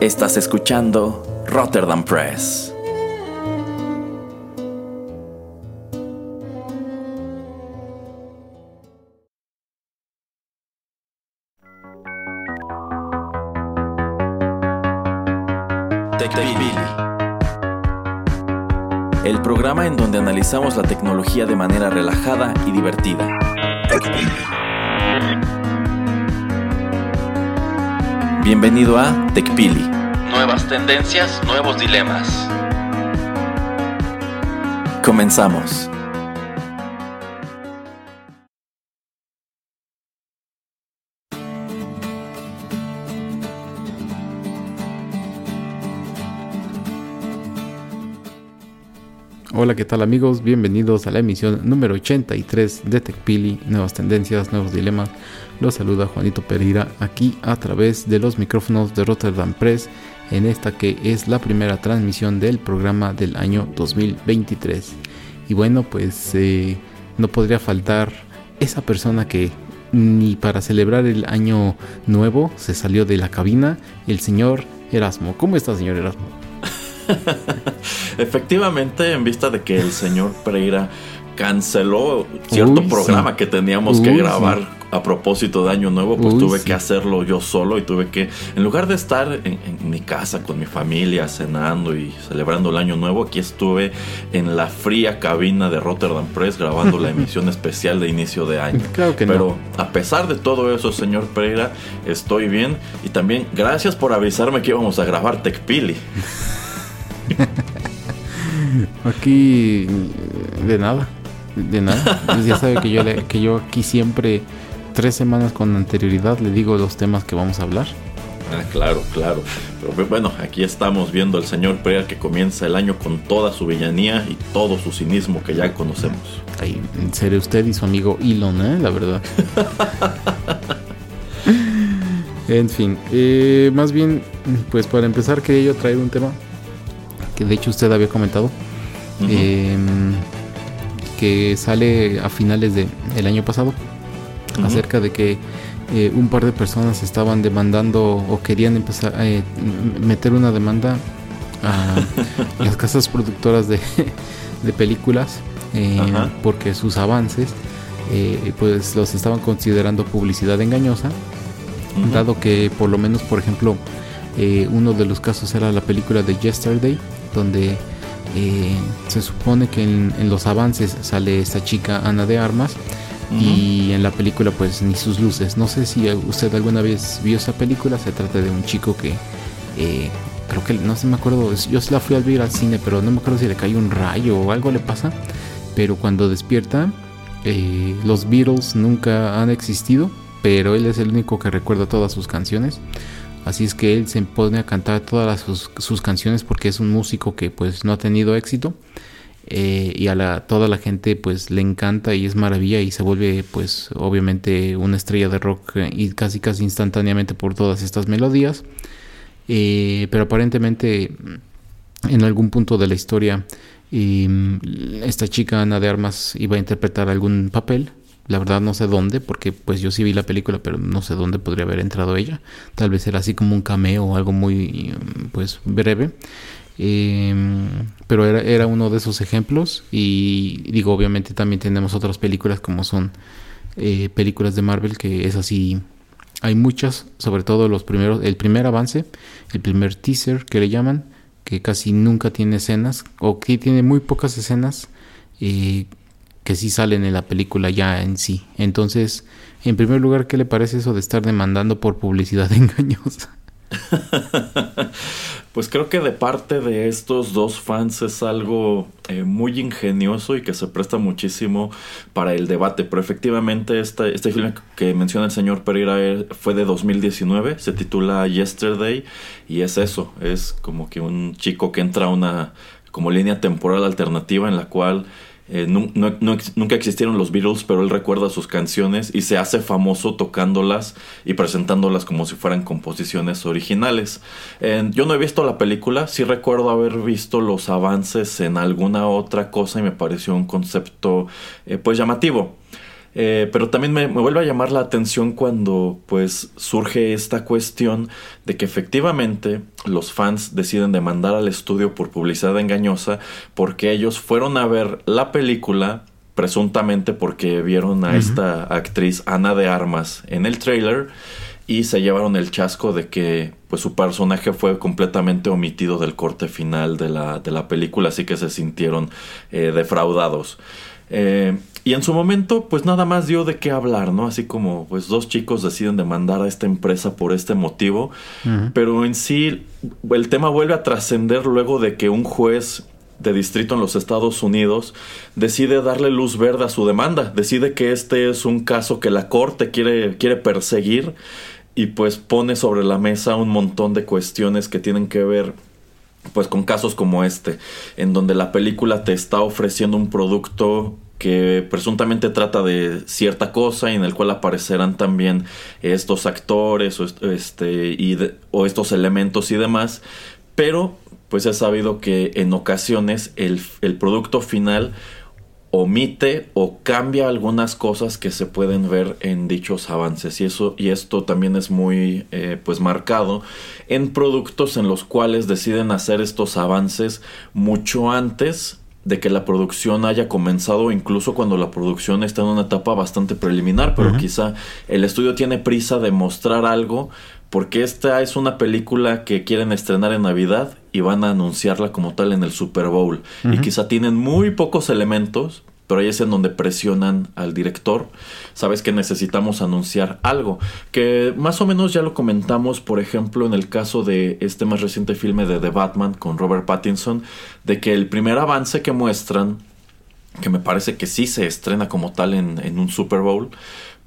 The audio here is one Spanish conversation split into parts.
Estás escuchando Rotterdam Press. El programa en donde analizamos la tecnología de manera relajada y divertida. Bienvenido a TechPili. Nuevas tendencias, nuevos dilemas. Comenzamos. Hola, ¿qué tal amigos? Bienvenidos a la emisión número 83 de TechPili, nuevas tendencias, nuevos dilemas. Los saluda Juanito Pereira aquí a través de los micrófonos de Rotterdam Press en esta que es la primera transmisión del programa del año 2023. Y bueno, pues eh, no podría faltar esa persona que ni para celebrar el año nuevo se salió de la cabina, el señor Erasmo. ¿Cómo está, señor Erasmo? Efectivamente, en vista de que el señor Pereira canceló cierto Uy, programa sí. que teníamos que grabar a propósito de Año Nuevo, pues Uy, tuve sí. que hacerlo yo solo y tuve que, en lugar de estar en, en mi casa con mi familia cenando y celebrando el Año Nuevo, aquí estuve en la fría cabina de Rotterdam Press grabando la emisión especial de inicio de año. Claro que Pero a pesar de todo eso, señor Pereira, estoy bien y también gracias por avisarme que íbamos a grabar TechPili. no. Aquí de nada, de nada. Pues ya sabe que yo, le- que yo aquí siempre, tres semanas con anterioridad, le digo los temas que vamos a hablar. Ah, claro, claro. Pero bueno, aquí estamos viendo al señor Pereira que comienza el año con toda su villanía y todo su cinismo que ya conocemos. Ahí seré usted y su amigo Elon, ¿eh? la verdad. en fin, eh, más bien, pues para empezar quería yo traer un tema que de hecho usted había comentado, eh, que sale a finales de- del año pasado, Acerca de que eh, un par de personas estaban demandando o querían empezar a eh, meter una demanda a las casas productoras de, de películas eh, porque sus avances eh, pues los estaban considerando publicidad engañosa dado que por lo menos por ejemplo uno de los casos era la película de Yesterday donde eh, se supone que en, en los avances sale esta chica Ana de Armas Y en la película pues ni sus luces. No sé si usted alguna vez vio esa película, se trata de un chico que eh, creo que no sé me acuerdo, yo la fui a ver al cine, pero no me acuerdo si le cayó un rayo o algo le pasa, pero cuando despierta eh, los Beatles nunca han existido, pero él es el único que recuerda todas sus canciones. Así es que él se pone a cantar todas las- sus, sus canciones porque es un músico que pues no ha tenido éxito eh, y a la, toda la gente pues le encanta y es maravilla y se vuelve pues obviamente una estrella de rock eh, y casi casi instantáneamente por todas estas melodías. Eh, pero aparentemente mm, en algún punto de la historia mm, esta chica Ana de Armas iba a interpretar algún papel. La verdad no sé dónde porque pues yo sí vi la película pero no sé dónde podría haber entrado ella. Tal vez era así como un cameo o algo muy mm, pues breve eh, pero era, era uno de esos ejemplos y digo obviamente también tenemos otras películas como son eh, películas de Marvel que es así hay muchas sobre todo los primeros el primer avance el primer teaser que le llaman que casi nunca tiene escenas o que tiene muy pocas escenas eh, que sí salen en la película ya en sí. Entonces en primer lugar qué le parece eso de estar demandando por publicidad engañosa Pues creo que de parte de estos dos fans es algo eh, muy ingenioso y que se presta muchísimo para el debate. Pero efectivamente este, este filme que menciona el señor Pereira fue de 2019, se titula Yesterday y es eso, es como que un chico que entra a una como línea temporal alternativa en la cual eh, nunca existieron los Beatles, pero él recuerda sus canciones y se hace famoso tocándolas y presentándolas como si fueran composiciones originales. Yo no he visto la película, sí recuerdo haber visto los avances en alguna otra cosa y me pareció un concepto eh, pues llamativo. Eh, pero también me, vuelve a llamar la atención cuando pues surge esta cuestión de que efectivamente los fans deciden demandar al estudio por publicidad engañosa porque ellos fueron a ver la película presuntamente porque vieron a esta actriz Ana de Armas en el trailer y se llevaron el chasco de que pues su personaje fue completamente omitido del corte final de la, de la película, así que se sintieron eh, defraudados. Eh, y en su momento, pues nada más dio de qué hablar, ¿no? Así como, pues dos chicos deciden demandar a esta empresa por este motivo, pero en sí el tema vuelve a trascender luego de que un juez de distrito en los Estados Unidos decide darle luz verde a su demanda, decide que este es un caso que la corte quiere, quiere perseguir y pues pone sobre la mesa un montón de cuestiones que tienen que ver pues con casos como este, en donde la película te está ofreciendo un producto que presuntamente trata de cierta cosa y en el cual aparecerán también estos actores o, este, o estos elementos y demás, pero pues he sabido que en ocasiones el, el producto final omite o cambia algunas cosas que se pueden ver en dichos avances. Y eso y esto también es muy eh, pues marcado en productos en los cuales deciden hacer estos avances mucho antes de que la producción haya comenzado, incluso cuando la producción está en una etapa bastante preliminar, pero quizá el estudio tiene prisa de mostrar algo porque esta es una película que quieren estrenar en Navidad y van a anunciarla como tal en el Super Bowl. Y quizá tienen muy pocos elementos, pero ahí es en donde presionan al director. Sabes que necesitamos anunciar algo, que más o menos ya lo comentamos, por ejemplo, en el caso de este más reciente filme de The Batman con Robert Pattinson, de que el primer avance que muestran, que me parece que sí se estrena como tal en, en un Super Bowl,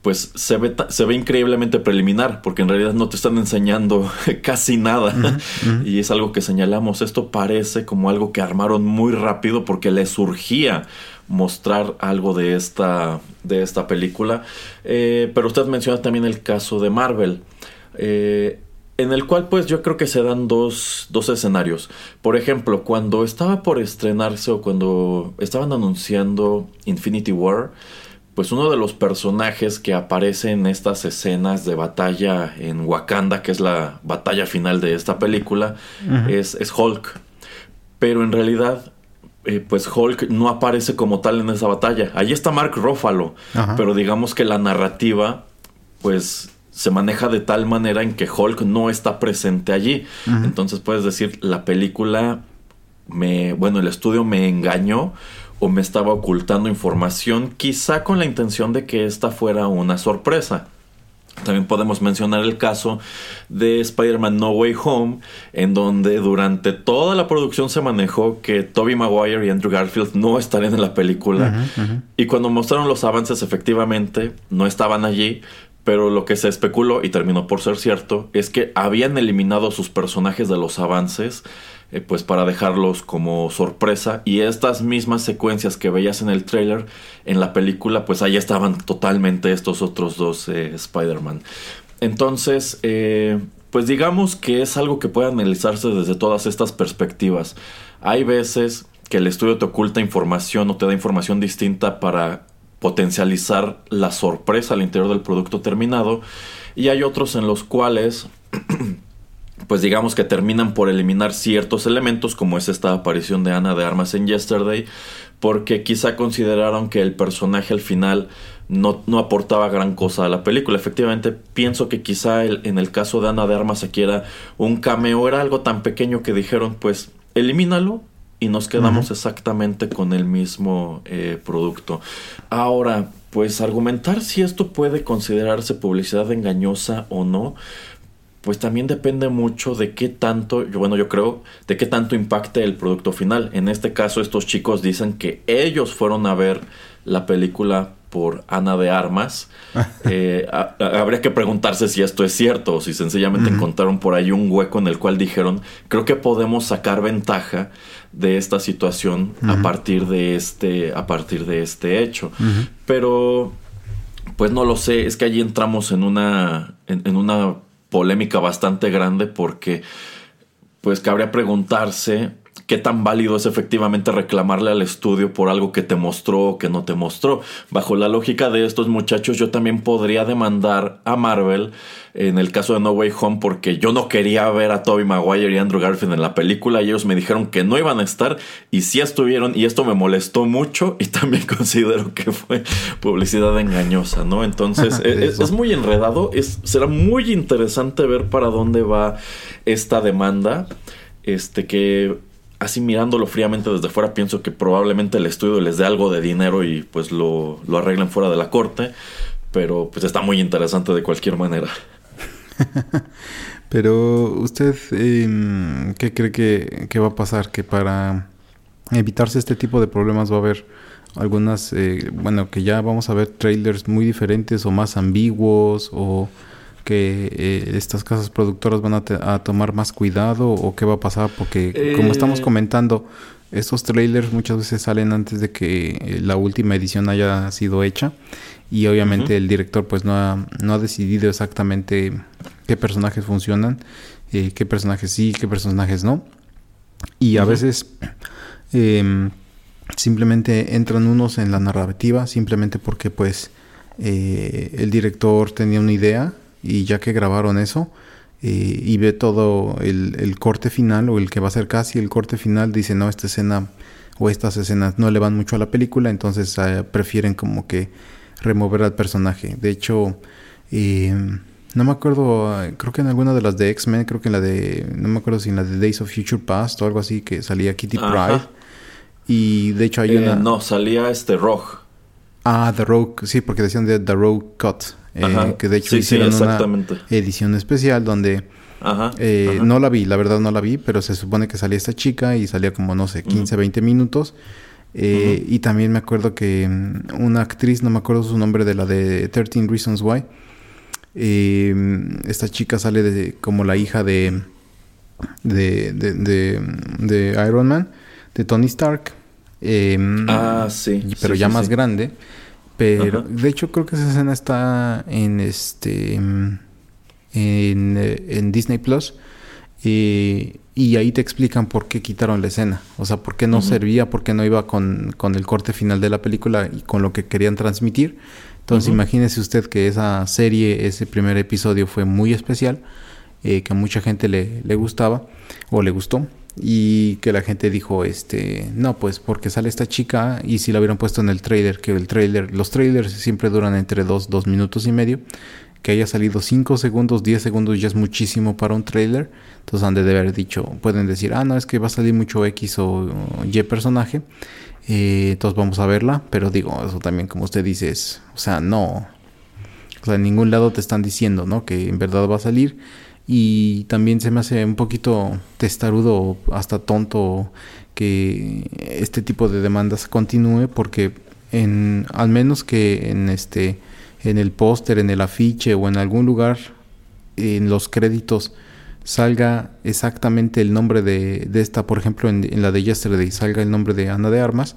pues se ve, se ve increíblemente preliminar, porque en realidad no te están enseñando casi nada. Y es algo que señalamos. Esto parece como algo que armaron muy rápido porque le surgía mostrar algo de esta, de esta película. Eh, pero usted menciona también el caso de Marvel. Eh, en el cual pues yo creo que se dan dos, dos escenarios. Por ejemplo, cuando estaba por estrenarse o cuando estaban anunciando Infinity War, pues uno de los personajes que aparece en estas escenas de batalla en Wakanda, que es la batalla final de esta película, es, es, Hulk. Pero en realidad, eh, pues Hulk no aparece como tal en esa batalla. Ahí está Mark Ruffalo, pero digamos que la narrativa, pues se maneja de tal manera en que Hulk no está presente allí. Entonces puedes decir, la película me, bueno, el estudio me engañó o me estaba ocultando información, quizá con la intención de que esta fuera una sorpresa. También podemos mencionar el caso de Spider-Man No Way Home, en donde durante toda la producción se manejó que Tobey Maguire y Andrew Garfield no estarían en la película. Y cuando mostraron los avances, efectivamente, no estaban allí. Pero lo que se especuló, y terminó por ser cierto, es que habían eliminado sus personajes de los avances eh, pues para dejarlos como sorpresa. Y estas mismas secuencias que veías en el trailer en la película pues ahí estaban totalmente estos otros dos eh, Spider-Man. Entonces eh, pues digamos que es algo que puede analizarse desde todas estas perspectivas. Hay veces que el estudio te oculta información o te da información distinta para potencializar la sorpresa al interior del producto terminado y hay otros en los cuales pues digamos que terminan por eliminar ciertos elementos como es esta aparición de Ana de Armas en Yesterday, porque quizá consideraron que el personaje al final no, no aportaba gran cosa a la película. Efectivamente, pienso que quizá en el caso de Ana de Armas aquí era un cameo, era algo tan pequeño que dijeron, pues elimínalo y nos quedamos exactamente con el mismo eh, producto. Ahora, pues argumentar si esto puede considerarse publicidad engañosa o no, pues también depende mucho de qué tanto, bueno, yo creo, de qué tanto impacte el producto final. En este caso, estos chicos dicen que ellos fueron a ver la película por Ana de Armas. Eh, habría que preguntarse si esto es cierto o si sencillamente encontraron por ahí un hueco en el cual dijeron, creo que podemos sacar ventaja de esta situación a partir de este, a partir de este hecho. Pero, pues no lo sé, es que allí entramos en una, en una polémica bastante grande porque pues cabría preguntarse qué tan válido es efectivamente reclamarle al estudio por algo que te mostró o que no te mostró. Bajo la lógica de estos muchachos, yo también podría demandar a Marvel en el caso de No Way Home porque yo no quería ver a Tobey Maguire y Andrew Garfield en la película y ellos me dijeron que no iban a estar y sí estuvieron y esto me molestó mucho y también considero que fue publicidad engañosa, ¿no? Entonces e, es, es, muy enredado, es, será muy interesante ver para dónde va esta demanda, este que así mirándolo fríamente desde fuera pienso que probablemente el estudio les dé algo de dinero y pues lo, lo arreglen fuera de la corte, pero pues está muy interesante de cualquier manera. Pero usted, eh, ¿qué cree que, va a pasar? Que para evitarse este tipo de problemas va a haber algunas, eh, bueno, que ya vamos a ver trailers muy diferentes o más ambiguos o que eh, estas casas productoras van a, a, tomar más cuidado o qué va a pasar porque como estamos comentando estos trailers muchas veces salen antes de que la última edición haya sido hecha y obviamente el director pues no ha, no ha decidido exactamente qué personajes funcionan, eh, qué personajes sí, qué personajes no. Y a veces eh, simplemente entran unos en la narrativa, simplemente porque pues eh, el director tenía una idea y ya que grabaron eso eh, y ve todo el, el, corte final o el que va a ser casi el corte final, dice no, esta escena o estas escenas no le van mucho a la película, entonces eh, prefieren como que remover al personaje. De hecho, eh, no me acuerdo, creo que en alguna de las de X-Men, creo que en la de, no me acuerdo si en la de Days of Future Past o algo así, que salía Kitty Pryde. Y de hecho hay eh, una... No, salía este Rogue. Ah, The Rogue, sí, porque decían de The Rogue Cut. Eh, que de hecho hicieron una edición especial donde... Ajá, eh, ajá. No la vi, la verdad no la vi, pero se supone que salía esta chica y salía como, no sé, 15, 20 minutos. Eh, Y también me acuerdo que mm, una actriz, no me acuerdo su nombre, de la de 13 Reasons Why. Esta chica sale de, como la hija de de, de, de, de Iron Man, de Tony Stark. Ah, sí. Pero sí, ya sí, más sí. grande. Pero de hecho creo que esa escena está en este en, en Disney Plus. Eh, y ahí te explican por qué quitaron la escena. O sea, por qué no uh -huh. servía, por qué no iba con, con, el corte final de la película y con lo que querían transmitir. Entonces, uh -huh. imagínese usted que esa serie, ese primer episodio fue muy especial, eh, que a mucha gente le, le, gustaba o le gustó. Y que la gente dijo, este, no, pues porque sale esta chica y si la hubieran puesto en el trailer, que el trailer, los trailers siempre duran entre dos, dos minutos y medio que haya salido 5 segundos, 10 segundos ya es muchísimo para un trailer. Entonces han de haber dicho, pueden decir, ah, no, es que va a salir mucho X o, o Y personaje. Eh, entonces vamos a verla. Pero digo, eso también como usted dice es, o sea, no. O sea, en ningún lado te están diciendo, ¿no? Que en verdad va a salir. Y también se me hace un poquito testarudo, hasta tonto, que este tipo de demandas continúe. Porque en, al menos que en este en el póster, en el afiche o en algún lugar en los créditos salga exactamente el nombre de, de esta, por ejemplo, en, en, la de Yesterday salga el nombre de Ana de Armas,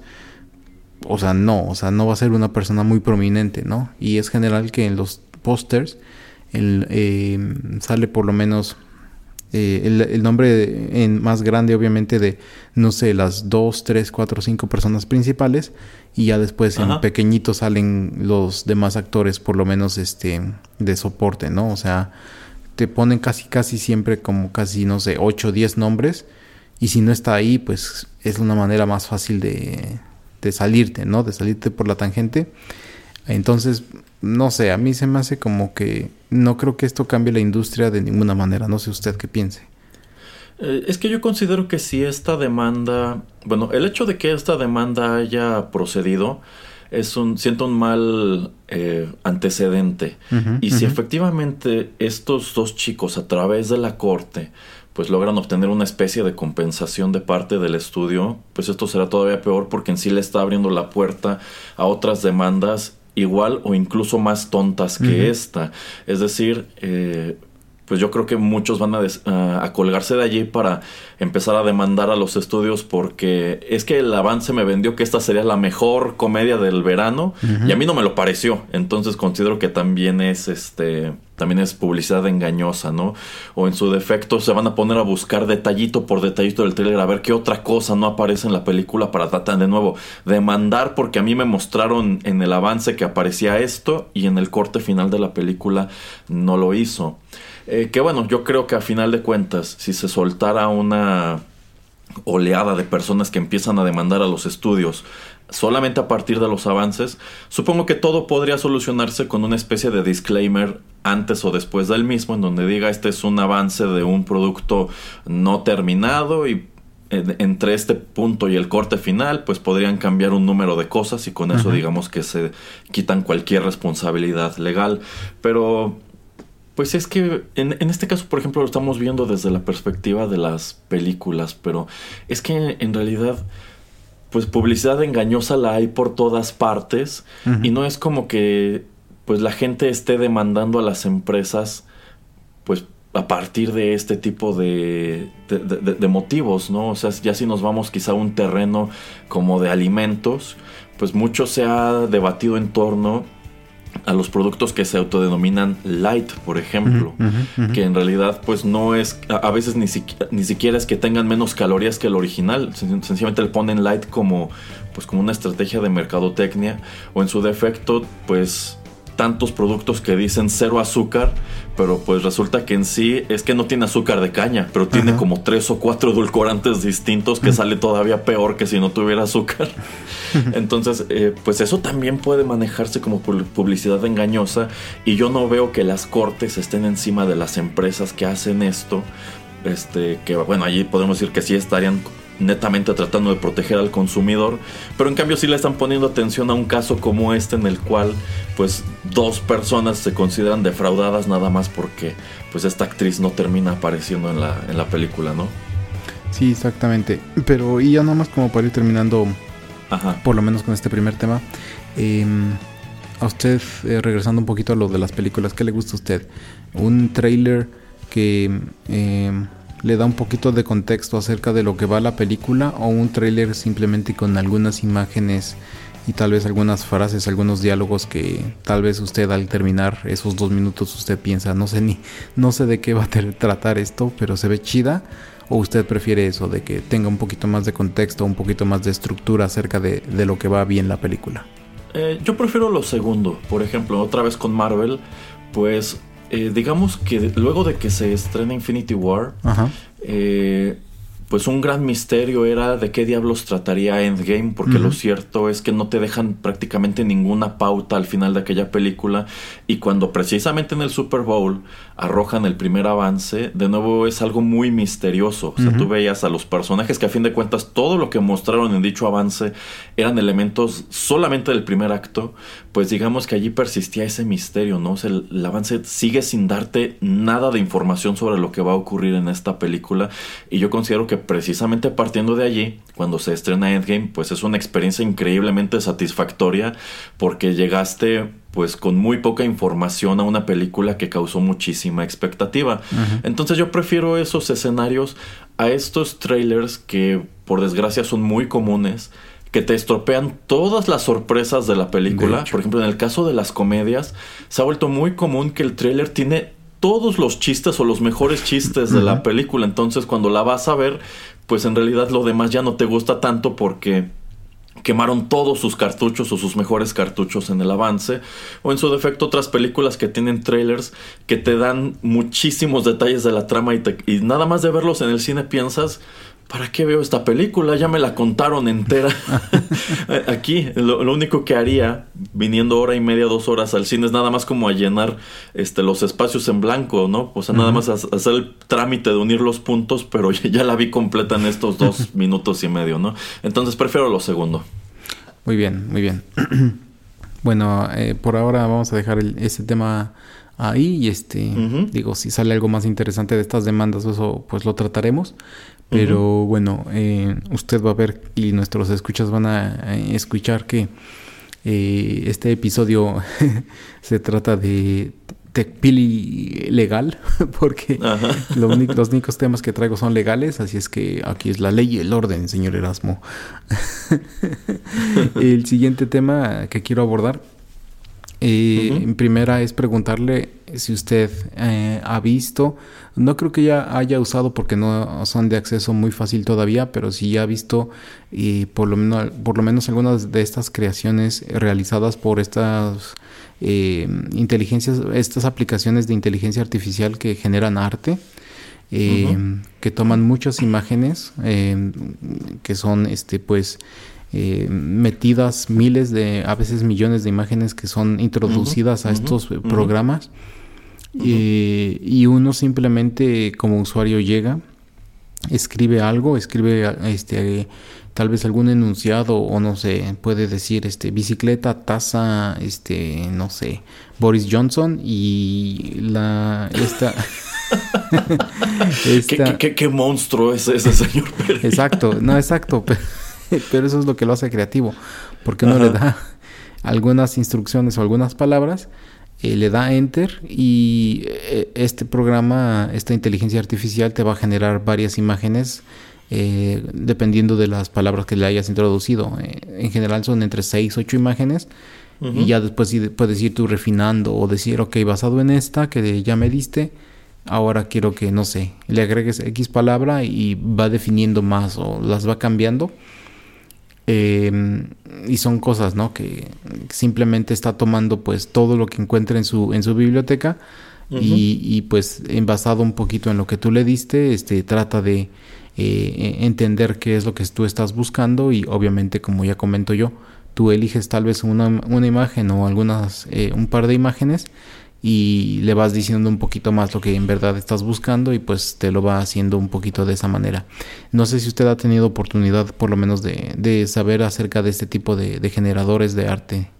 o sea, no, o sea, no va a ser una persona muy prominente, ¿no? Y es general que en los pósters eh, sale por lo menos eh, el, el, nombre en más grande, obviamente, de, no sé, las dos, tres, cuatro, cinco personas principales y ya después Ajá. en pequeñito salen los demás actores por lo menos este de soporte, ¿no? O sea, te ponen casi casi siempre como casi no sé, 8 o 10 nombres y si no está ahí, pues es una manera más fácil de, de salirte, ¿no? De salirte por la tangente. Entonces, no sé, a mí se me hace como que no creo que esto cambie la industria de ninguna manera, no sé usted qué piense. Eh, es que yo considero que si esta demanda, bueno, el hecho de que esta demanda haya procedido es un, siento un mal eh, antecedente. Uh -huh, y uh -huh. si efectivamente estos dos chicos a través de la corte pues logran obtener una especie de compensación de parte del estudio, pues esto será todavía peor porque en sí le está abriendo la puerta a otras demandas igual o incluso más tontas que uh -huh. esta. Es decir, eh, pues yo creo que muchos van a, a, colgarse de allí para empezar a demandar a los estudios porque es que el avance me vendió que esta sería la mejor comedia del verano y a mí no me lo pareció. Entonces considero que también es este también es publicidad engañosa, ¿no? O en su defecto se van a poner a buscar detallito por detallito del trailer a ver qué otra cosa no aparece en la película para tratar de nuevo demandar porque a mí me mostraron en el avance que aparecía esto y en el corte final de la película no lo hizo. Eh, que bueno, yo creo que a final de cuentas, si se soltara una oleada de personas que empiezan a demandar a los estudios solamente a partir de los avances, supongo que todo podría solucionarse con una especie de disclaimer antes o después del mismo, en donde diga este es un avance de un producto no terminado y entre este punto y el corte final, pues podrían cambiar un número de cosas y con eso digamos que se quitan cualquier responsabilidad legal. Pero pues es que en, este caso, por ejemplo, lo estamos viendo desde la perspectiva de las películas, pero es que en realidad, pues publicidad engañosa la hay por todas partes y no es como que pues la gente esté demandando a las empresas, pues a partir de este tipo de, de, motivos, ¿no? O sea, ya si nos vamos quizá a un terreno como de alimentos, pues mucho se ha debatido en torno a los productos que se autodenominan light, por ejemplo, que en realidad pues no es, a, veces ni, ni siquiera es que tengan menos calorías que el original, sencillamente le ponen light como pues como una estrategia de mercadotecnia o en su defecto pues tantos productos que dicen cero azúcar, pero pues resulta que en sí es que no tiene azúcar de caña, pero tiene como tres o cuatro edulcorantes distintos que sale todavía peor que si no tuviera azúcar. Entonces, eh, pues eso también puede manejarse como publicidad engañosa y yo no veo que las cortes estén encima de las empresas que hacen esto. Este, que bueno, allí podemos decir que sí estarían netamente tratando de proteger al consumidor, pero en cambio sí le están poniendo atención a un caso como este en el cual pues dos personas se consideran defraudadas nada más porque pues esta actriz no termina apareciendo en la, en la película, ¿no? Sí, exactamente. Pero y ya nada más como para ir terminando, por lo menos con este primer tema, em, a usted, eh, regresando un poquito a lo de las películas, ¿qué le gusta a usted? Un trailer que... Em, le da un poquito de contexto acerca de lo que va la película o un tráiler simplemente con algunas imágenes y tal vez algunas frases, algunos diálogos que tal vez usted al terminar esos dos minutos usted piensa, no sé ni, no sé de qué va a tratar esto, pero se ve chida. ¿O usted prefiere eso, de que tenga un poquito más de contexto, un poquito más de estructura acerca de, lo que va bien la película? Eh, yo prefiero lo segundo. Por ejemplo, otra vez con Marvel, pues eh, digamos que luego de que se estrena Infinity War, eh, pues un gran misterio era de qué diablos trataría Endgame, porque lo cierto es que no te dejan prácticamente ninguna pauta al final de aquella película y cuando precisamente en el Super Bowl arrojan el primer avance, de nuevo es algo muy misterioso. O sea, tú veías a los personajes que a fin de cuentas todo lo que mostraron en dicho avance eran elementos solamente del primer acto, pues digamos que allí persistía ese misterio, ¿no? O sea, el, el avance sigue sin darte nada de información sobre lo que va a ocurrir en esta película y yo considero que precisamente partiendo de allí, cuando se estrena Endgame, pues es una experiencia increíblemente satisfactoria porque llegaste pues con muy poca información a una película que causó muchísima expectativa. Entonces yo prefiero esos escenarios a estos trailers que por desgracia son muy comunes que te estropean todas las sorpresas de la película. por ejemplo, en el caso de las comedias, se ha vuelto muy común que el trailer tiene todos los chistes o los mejores chistes de la película. Entonces, cuando la vas a ver, pues en realidad lo demás ya no te gusta tanto porque quemaron todos sus cartuchos o sus mejores cartuchos en el avance, o en su defecto otras películas que tienen trailers que te dan muchísimos detalles de la trama y, y nada más de verlos en el cine piensas, ¿para qué veo esta película? Ya me la contaron entera. Aquí, lo, único que haría, viniendo hora y media, dos horas al cine, es nada más como a llenar este, los espacios en blanco, ¿no? O sea, nada más hacer el trámite de unir los puntos, pero ya la vi completa en estos dos minutos y medio, ¿no? Entonces prefiero lo segundo. Muy bien, muy bien. bueno, eh, por ahora vamos a dejar ese tema ahí y este digo si sale algo más interesante de estas demandas eso pues lo trataremos pero bueno, eh, usted va a ver y nuestros escuchas van a, escuchar que eh, este episodio se trata de tecpili legal, porque los únicos temas que traigo son legales, así es que aquí es la ley y el orden, señor Erasmo. el siguiente tema que quiero abordar, eh, en primera es preguntarle si usted eh, ha visto, no creo que ya haya usado porque no son de acceso muy fácil todavía, pero si ya ha visto y por lo menos por lo menos algunas de estas creaciones realizadas por estas eh, inteligencias, estas aplicaciones de inteligencia artificial que generan arte. Eh, que toman muchas imágenes eh, que son este pues metidas miles de a veces millones de imágenes que son introducidas a estos programas. Y uno simplemente como usuario llega escribe algo escribe este tal vez algún enunciado o no sé, puede decir este bicicleta, taza, este, no sé, Boris Johnson y la esta ¿Qué, monstruo es ese señor Exacto, no, exacto, pero, eso es lo que lo hace creativo, porque uno le da algunas instrucciones o algunas palabras, eh, le da enter y eh, este programa, esta inteligencia artificial te va a generar varias imágenes eh, dependiendo de las palabras que le hayas introducido. Eh, en general son entre 6, 8 imágenes. Y ya después puedes ir tú refinando o decir, ok, basado en esta que ya me diste, ahora quiero que, no sé, le agregues X palabra y va definiendo más o las va cambiando. Em, y son cosas, ¿no? Que simplemente está tomando pues todo lo que encuentra en su, en su biblioteca y, y, pues basado un poquito en lo que tú le diste, este, trata de eh, entender qué es lo que tú estás buscando y obviamente como ya comento yo, tú eliges tal vez una, una imagen o algunas, eh, un par de imágenes y le vas diciendo un poquito más lo que en verdad estás buscando y pues te lo va haciendo un poquito de esa manera. No sé si usted ha tenido oportunidad por lo menos de, de saber acerca de este tipo de, generadores de arte.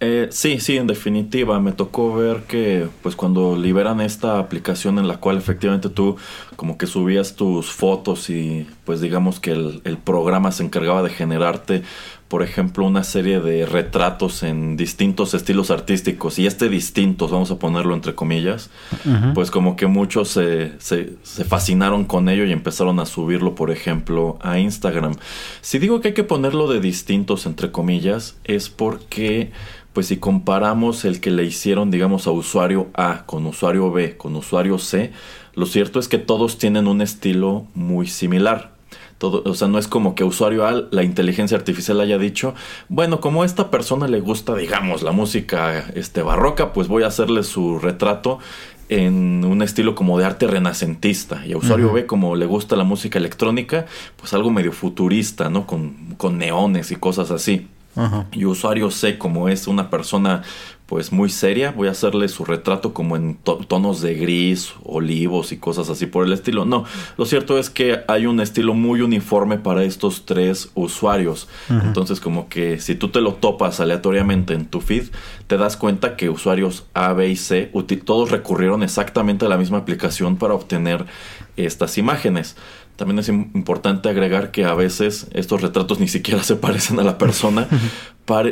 Eh, sí, sí, en definitiva, me tocó ver que pues cuando liberan esta aplicación en la cual efectivamente tú como que subías tus fotos y pues digamos que el, programa se encargaba de generarte, por ejemplo, una serie de retratos en distintos estilos artísticos y este distintos, vamos a ponerlo entre comillas, pues como que muchos se, se, se fascinaron con ello y empezaron a subirlo, por ejemplo, a Instagram. Si digo que hay que ponerlo de distintos entre comillas, es porque pues si comparamos el que le hicieron, digamos, a usuario A con usuario B con usuario C, lo cierto es que todos tienen un estilo muy similar. Todo, o sea, no es como que usuario A, la inteligencia artificial haya dicho, bueno, como a esta persona le gusta, digamos, la música este, barroca, pues voy a hacerle su retrato en un estilo como de arte renacentista. Y a usuario B, como le gusta la música electrónica, pues algo medio futurista, ¿no? Con, con neones y cosas así. Y usuario C, como es una persona pues muy seria, voy a hacerle su retrato como en tonos de gris, olivos y cosas así por el estilo. No, lo cierto es que hay un estilo muy uniforme para estos tres usuarios. Entonces como que si tú te lo topas aleatoriamente en tu feed, te das cuenta que usuarios A, B y C todos recurrieron exactamente a la misma aplicación para obtener estas imágenes. También es importante agregar que a veces estos retratos ni siquiera se parecen a la persona.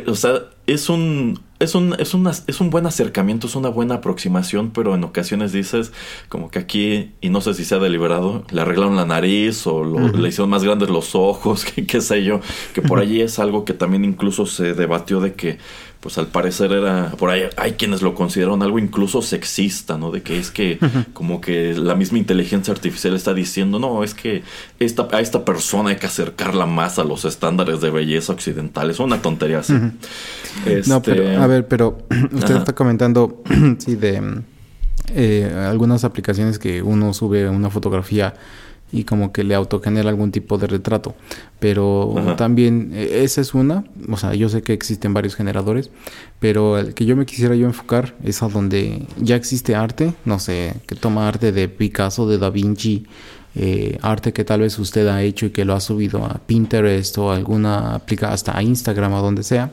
o sea, es un, es un, es, es un buen acercamiento, es una buena aproximación, pero en ocasiones dices como que aquí, y no sé si se ha deliberado, le arreglaron la nariz o le hicieron más grandes los ojos, qué sé yo, que por allí es algo que también incluso se debatió de que pues al parecer era, por ahí hay quienes lo consideran algo incluso sexista, ¿no? De que es que como que la misma inteligencia artificial está diciendo, no, es que esta, a esta persona hay que acercarla más a los estándares de belleza occidentales, una tontería así. No, pero, este, a ver, pero usted está comentando, sí, de eh, algunas aplicaciones que uno sube una fotografía y como que le autogenera algún tipo de retrato. Pero también e, esa es una, o sea, yo sé que existen varios generadores, pero el que yo me quisiera yo enfocar es a donde ya existe arte, no sé, que toma arte de Picasso, de Da Vinci, eh, arte que tal vez usted ha hecho y que lo ha subido a Pinterest o alguna aplicación, hasta a Instagram o donde sea,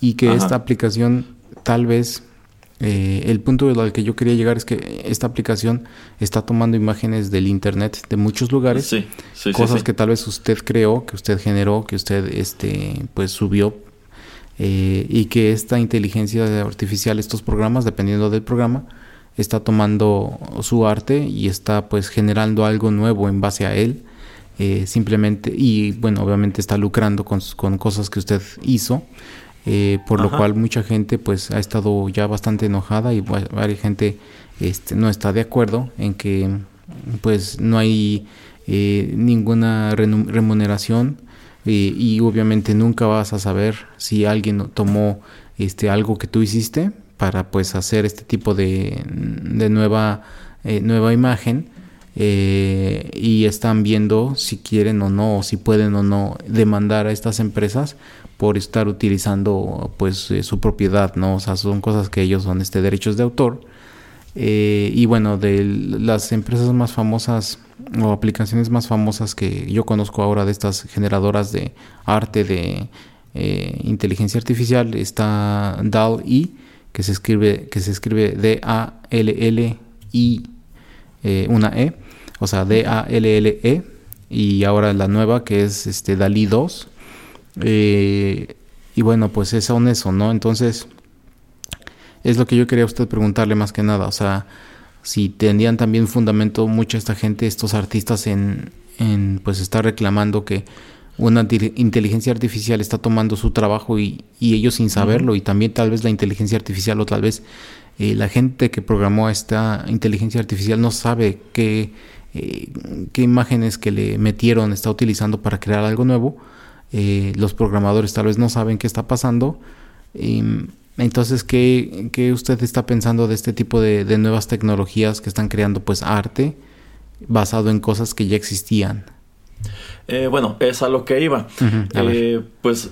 y que esta aplicación tal vez eh, el punto al que yo quería llegar es que esta aplicación está tomando imágenes del internet de muchos lugares, cosas que tal vez usted creó, que usted generó, que usted este pues subió eh, y que esta inteligencia artificial, estos programas, dependiendo del programa, está tomando su arte y está pues generando algo nuevo en base a él. Eh, simplemente, y bueno, obviamente está lucrando con, con cosas que usted hizo. Eh, por lo cual mucha gente pues ha estado ya bastante enojada y varias gente este, no está de acuerdo en que pues no hay eh, ninguna remuneración y obviamente nunca vas a saber si alguien tomó este algo que tú hiciste para pues hacer este tipo de, de nueva eh, nueva imagen eh, y están viendo si quieren o no o si pueden o no demandar a estas empresas por estar utilizando pues su propiedad no o sea son cosas que ellos son este derechos de autor. Y bueno de las empresas más famosas o aplicaciones más famosas que yo conozco ahora de estas generadoras de arte de eh, inteligencia artificial está DAL-E que se escribe que se escribe D A L L I eh, una E o sea D A L L E y ahora la nueva que es este DALI 2 eh, y bueno pues es aún eso no entonces es lo que yo quería a usted preguntarle más que nada o sea si tenían también fundamento mucha esta gente, estos artistas en, en pues estar reclamando que una inteligencia artificial está tomando su trabajo y, y ellos sin saberlo y también tal vez la inteligencia artificial o tal vez eh, la gente que programó esta inteligencia artificial no sabe qué, eh, qué imágenes que le metieron está utilizando para crear algo nuevo. Eh, los programadores tal vez no saben qué está pasando. Entonces, ¿qué, ¿qué, usted está pensando de este tipo de, nuevas tecnologías que están creando pues arte basado en cosas que ya existían? Eh, bueno, es a lo que iba. Eh, pues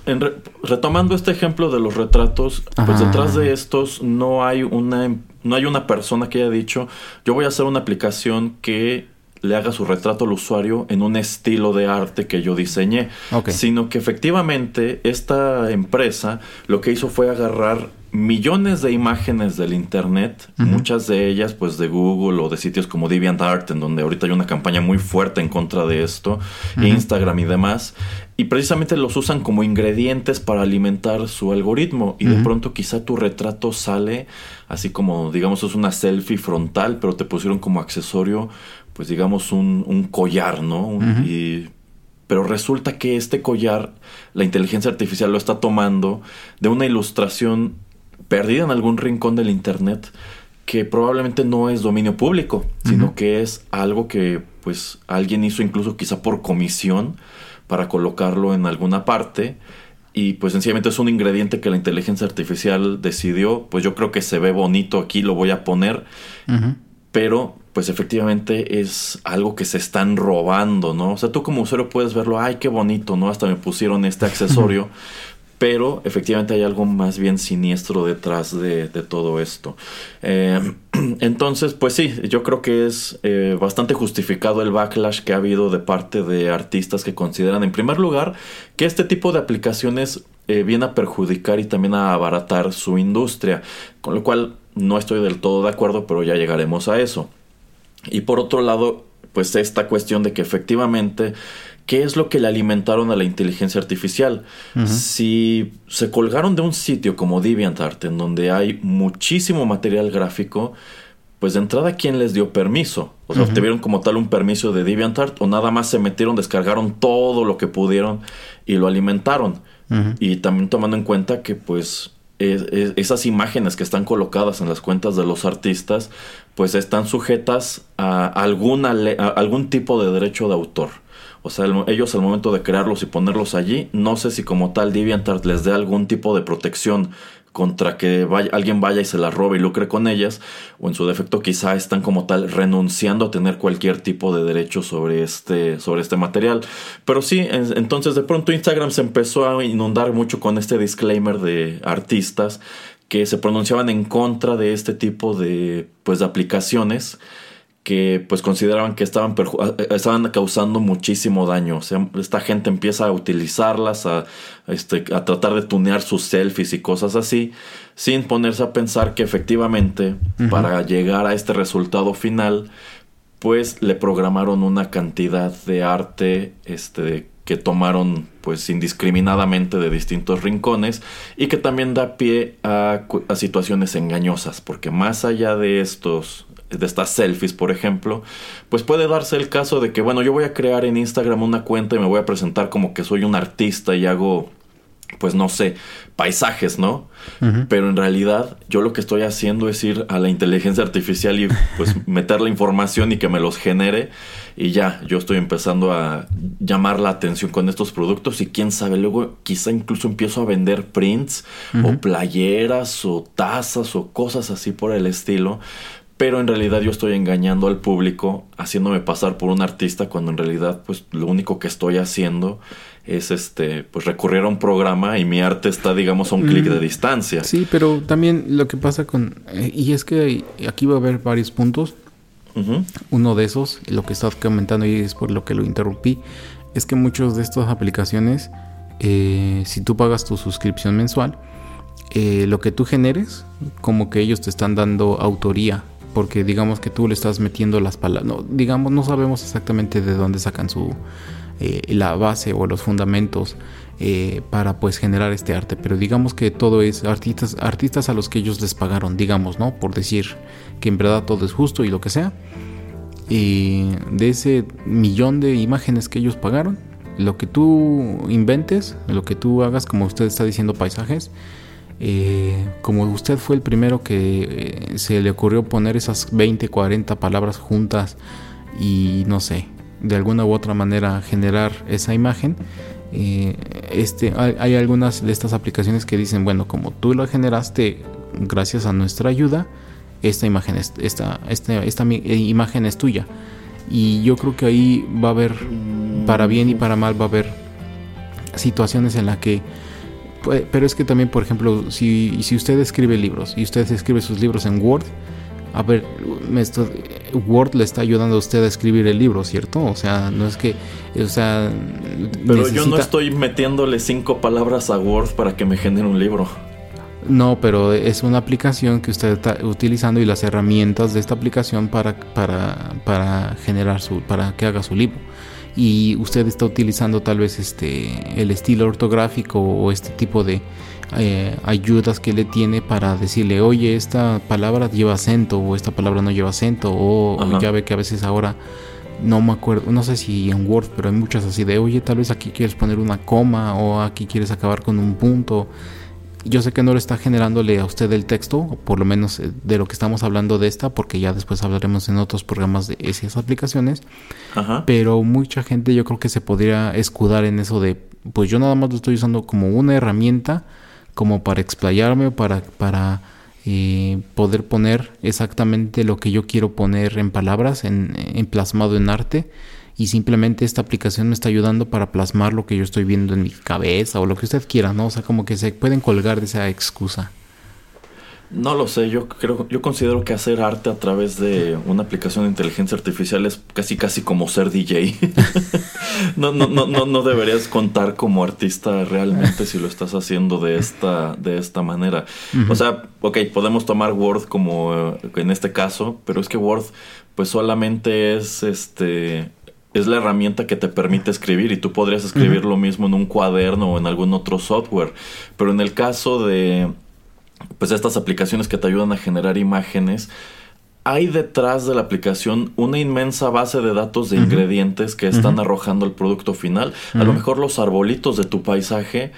retomando este ejemplo de los retratos, pues detrás de estos no hay una no hay una persona que haya dicho yo voy a hacer una aplicación que le haga su retrato al usuario en un estilo de arte que yo diseñé, sino que efectivamente esta empresa lo que hizo fue agarrar millones de imágenes del internet, muchas de ellas pues de Google o de sitios como DeviantArt, en donde ahorita hay una campaña muy fuerte en contra de esto, Instagram y demás, y precisamente los usan como ingredientes para alimentar su algoritmo y de pronto quizá tu retrato sale así como digamos es una selfie frontal, pero te pusieron como accesorio pues digamos, un, collar, ¿no? y, pero resulta que este collar, la inteligencia artificial lo está tomando de una ilustración perdida en algún rincón del Internet que probablemente no es dominio público, sino que es algo que pues alguien hizo incluso quizá por comisión para colocarlo en alguna parte y pues sencillamente es un ingrediente que la inteligencia artificial decidió, pues yo creo que se ve bonito aquí, lo voy a poner, pero pues efectivamente es algo que se están robando, ¿no? O sea, tú como usuario puedes verlo, ay, qué bonito, ¿no? Hasta me pusieron este accesorio, pero efectivamente hay algo más bien siniestro detrás de, todo esto. Eh, entonces, pues sí, yo creo que es eh, bastante justificado el backlash que ha habido de parte de artistas que consideran, en primer lugar, que este tipo de aplicaciones eh, viene a perjudicar y también a abaratar su industria, con lo cual no estoy del todo de acuerdo, pero ya llegaremos a eso. Y por otro lado, pues esta cuestión de que efectivamente, ¿qué es lo que le alimentaron a la inteligencia artificial? Si se colgaron de un sitio como DeviantArt, en donde hay muchísimo material gráfico, pues de entrada, ¿quién les dio permiso? O sea, ¿tuvieron como tal un permiso de DeviantArt o nada más se metieron, descargaron todo lo que pudieron y lo alimentaron? Y también tomando en cuenta que pues esas imágenes que están colocadas en las cuentas de los artistas, pues están sujetas a, alguna algún tipo de derecho de autor. O sea, ellos al momento de crearlos y ponerlos allí, no sé si como tal DeviantArt les dé algún tipo de protección contra que vaya, alguien vaya y se las robe y lucre con ellas, o en su defecto quizá están como tal renunciando a tener cualquier tipo de derecho sobre este, sobre este material. Pero sí, entonces de pronto Instagram se empezó a inundar mucho con este disclaimer de artistas que se pronunciaban en contra de este tipo de, pues, de aplicaciones que pues consideraban que estaban, eh, estaban causando muchísimo daño. O sea, esta gente empieza a utilizarlas, a, este, a tratar de tunear sus selfies y cosas así, sin ponerse a pensar que efectivamente para llegar a este resultado final, pues le programaron una cantidad de arte este, que tomaron pues indiscriminadamente de distintos rincones y que también da pie a, situaciones engañosas porque más allá de estos de estas selfies por ejemplo pues puede darse el caso de que bueno yo voy a crear en Instagram una cuenta y me voy a presentar como que soy un artista y hago pues no sé, paisajes, ¿no? Pero en realidad yo lo que estoy haciendo es ir a la inteligencia artificial y pues meter la información y que me los genere y ya, yo estoy empezando a llamar la atención con estos productos y quién sabe, luego quizá incluso empiezo a vender prints o playeras o tazas o cosas así por el estilo. Pero en realidad yo estoy engañando al público, haciéndome pasar por un artista cuando en realidad pues lo único que estoy haciendo es este pues recurrir a un programa y mi arte está digamos a un clic de mm, distancia. Sí, pero también lo que pasa con eh, y es que aquí va a haber varios puntos. Uno de esos, lo que estás comentando y es por lo que lo interrumpí, es que muchas de estas aplicaciones, eh, si tú pagas tu suscripción mensual, eh, lo que tú generes, como que ellos te están dando autoría porque digamos que tú le estás metiendo las palabras, no, digamos, no sabemos exactamente de dónde sacan su, eh, la base o los fundamentos eh, para pues generar este arte. Pero digamos que todo es artistas, artistas a los que ellos les pagaron, digamos, ¿no? Por decir que en verdad todo es justo y lo que sea. Y de ese millón de imágenes que ellos pagaron, lo que tú inventes, lo que tú hagas, como usted está diciendo, paisajes, eh, como usted fue el primero que se le ocurrió poner esas 20, 40 palabras juntas y no sé, de alguna u otra manera generar esa imagen. Eh, este, hay, algunas de estas aplicaciones que dicen, bueno, como tú la generaste gracias a nuestra ayuda, esta imagen es, esta, esta, esta eh, imagen es tuya. Y yo creo que ahí va a haber, para bien y para mal, va a haber situaciones en las que pero es que también, por ejemplo, si, si usted escribe libros y usted escribe sus libros en Word, a ver, esto, Word le está ayudando a usted a escribir el libro, ¿cierto? O sea, no es que, o sea... Pero yo no estoy metiéndole cinco palabras a Word para que me genere un libro. No, pero es una aplicación que usted está utilizando y las herramientas de esta aplicación para, para, para generar su, para que haga su libro. Y usted está utilizando tal vez este el estilo ortográfico o este tipo de eh, ayudas que le tiene para decirle, oye, esta palabra lleva acento o esta palabra no lleva acento o, ya ve que a veces ahora no me acuerdo, no sé si en Word, pero hay muchas así de, oye, tal vez aquí quieres poner una coma o aquí quieres acabar con un punto. Yo sé que no le está generándole a usted el texto, por lo menos eh, de lo que estamos hablando de esta, porque ya después hablaremos en otros programas de esas aplicaciones. Pero mucha gente yo creo que se podría escudar en eso de, pues yo nada más lo estoy usando como una herramienta como para explayarme, para, para eh, poder poner exactamente lo que yo quiero poner en palabras, en, en, plasmado en arte. Y simplemente esta aplicación me está ayudando para plasmar lo que yo estoy viendo en mi cabeza o lo que usted quiera, ¿no? O sea, como que se pueden colgar de esa excusa. No lo sé, yo creo, yo considero que hacer arte a través de una aplicación de inteligencia artificial es casi casi como ser DJ. no, no, no, no, no deberías contar como artista realmente si lo estás haciendo de esta, de esta manera. O sea, ok, podemos tomar Word como eh, en este caso, pero es que Word, pues solamente es este es la herramienta que te permite escribir y tú podrías escribir lo mismo en un cuaderno o en algún otro software. Pero en el caso de pues estas aplicaciones que te ayudan a generar imágenes, hay detrás de la aplicación una inmensa base de datos de ingredientes que están arrojando el producto final. A lo mejor los arbolitos de tu paisaje,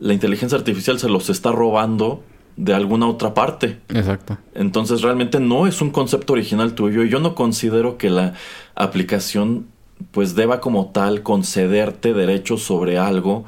la inteligencia artificial se los está robando de alguna otra parte. Exacto. Entonces realmente no es un concepto original tuyo. Yo no considero que la aplicación pues deba como tal concederte derechos sobre algo,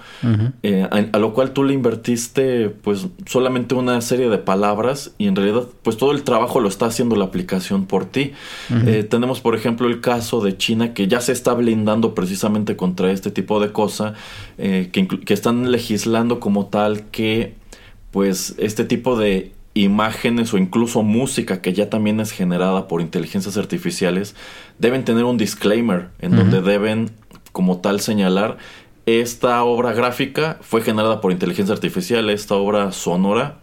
eh, a, lo cual tú le invertiste pues solamente una serie de palabras y en realidad pues todo el trabajo lo está haciendo la aplicación por ti. Eh, tenemos por ejemplo el caso de China que ya se está blindando precisamente contra este tipo de cosa, eh, que, que están legislando como tal que pues este tipo de imágenes o incluso música que ya también es generada por inteligencias artificiales, deben tener un disclaimer en donde deben como tal señalar esta obra gráfica fue generada por inteligencia artificial, esta obra sonora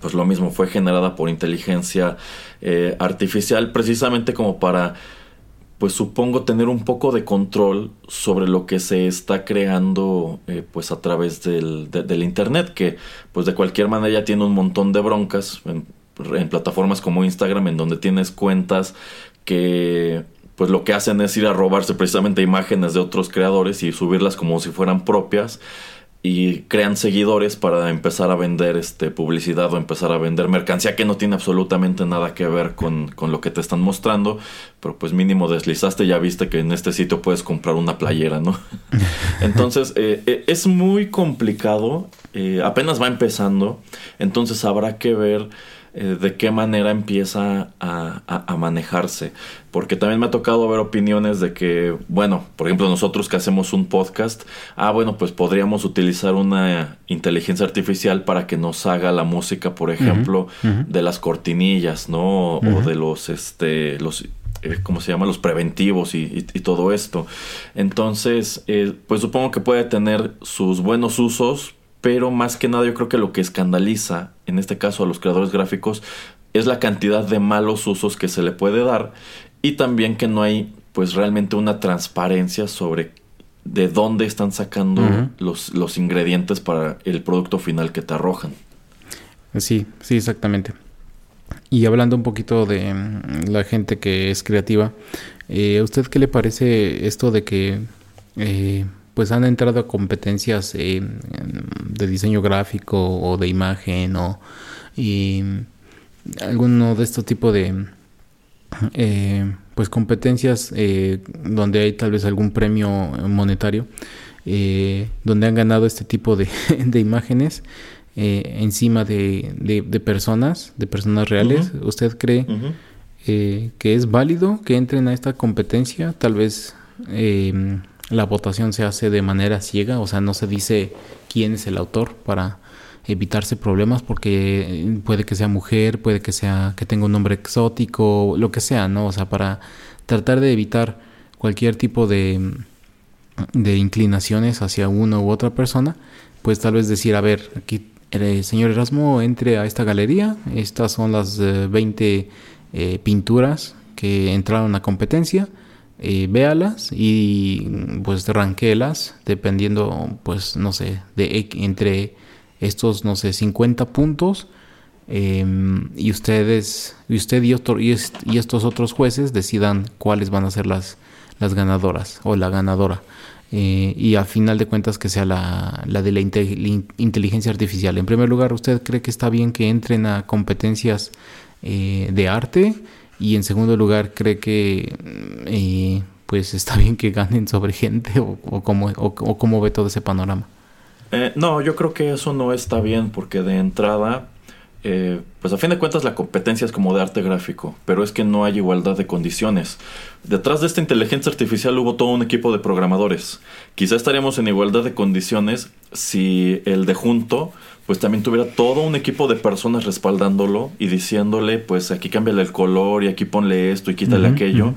pues lo mismo fue generada por inteligencia eh, artificial precisamente como para pues supongo tener un poco de control sobre lo que se está creando eh, pues a través del, internet que pues de cualquier manera ya tiene un montón de broncas en, plataformas como Instagram en donde tienes cuentas que pues lo que hacen es ir a robarse precisamente imágenes de otros creadores y subirlas como si fueran propias y crean seguidores para empezar a vender este publicidad o empezar a vender mercancía que no tiene absolutamente nada que ver con, con, lo que te están mostrando, pero pues mínimo deslizaste, ya viste que en este sitio puedes comprar una playera, ¿no? entonces eh, eh, es muy complicado, eh, apenas va empezando, entonces habrá que ver eh, de qué manera empieza a, manejarse. Porque también me ha tocado ver opiniones de que, bueno, por ejemplo, nosotros que hacemos un podcast, ah, bueno, pues podríamos utilizar una inteligencia artificial para que nos haga la música, por ejemplo, de las cortinillas, ¿no? O de los, este, los eh, ¿cómo se llama? Los preventivos y, todo esto. Entonces, eh, pues supongo que puede tener sus buenos usos, pero más que nada yo creo que lo que escandaliza, en este caso a los creadores gráficos, es la cantidad de malos usos que se le puede dar y también que no hay pues realmente una transparencia sobre de dónde están sacando los, los ingredientes para el producto final que te arrojan. Sí, sí, exactamente. Y hablando un poquito de mm, la gente que es creativa, eh, ¿a usted qué le parece esto de que eh, pues han entrado a competencias de diseño gráfico o de imagen o y alguno de estos tipos de eh, pues competencias eh, donde hay tal vez algún premio monetario eh, donde han ganado este tipo de, de imágenes encima de, de, personas de personas reales. Usted cree que es válido que entren a esta competencia tal vez la votación se hace de manera ciega, o sea, no se dice quién es el autor para evitarse problemas porque puede que sea mujer, puede que sea que tenga un nombre exótico, lo que sea, ¿no? O sea, para tratar de evitar cualquier tipo de, de inclinaciones hacia una u otra persona, pues tal vez decir, a ver, aquí el eh, señor Erasmo entre a esta galería, estas son las 20 eh, eh, pinturas que entraron a competencia, eh, véalas y pues ranquelas dependiendo pues no sé de entre estos no sé 50 puntos em, y ustedes y usted y, y, estos otros jueces decidan cuáles van a ser las las ganadoras o la ganadora. Eh, y al final de cuentas que sea la, la de la inteligencia artificial. En primer lugar usted cree que está bien que entren a competencias eh, de arte y en segundo lugar, ¿cree que mm, eh, pues está bien que ganen sobre gente o, o, cómo, o, cómo ve todo ese panorama? Eh, no, yo creo que eso no está bien porque de entrada, eh, pues a fin de cuentas la competencia es como de arte gráfico, pero es que no hay igualdad de condiciones. Detrás de esta inteligencia artificial hubo todo un equipo de programadores. Quizá estaríamos en igualdad de condiciones si el de junto pues también tuviera todo un equipo de personas respaldándolo y diciéndole, pues aquí cámbiale el color y aquí ponle esto y quítale aquello.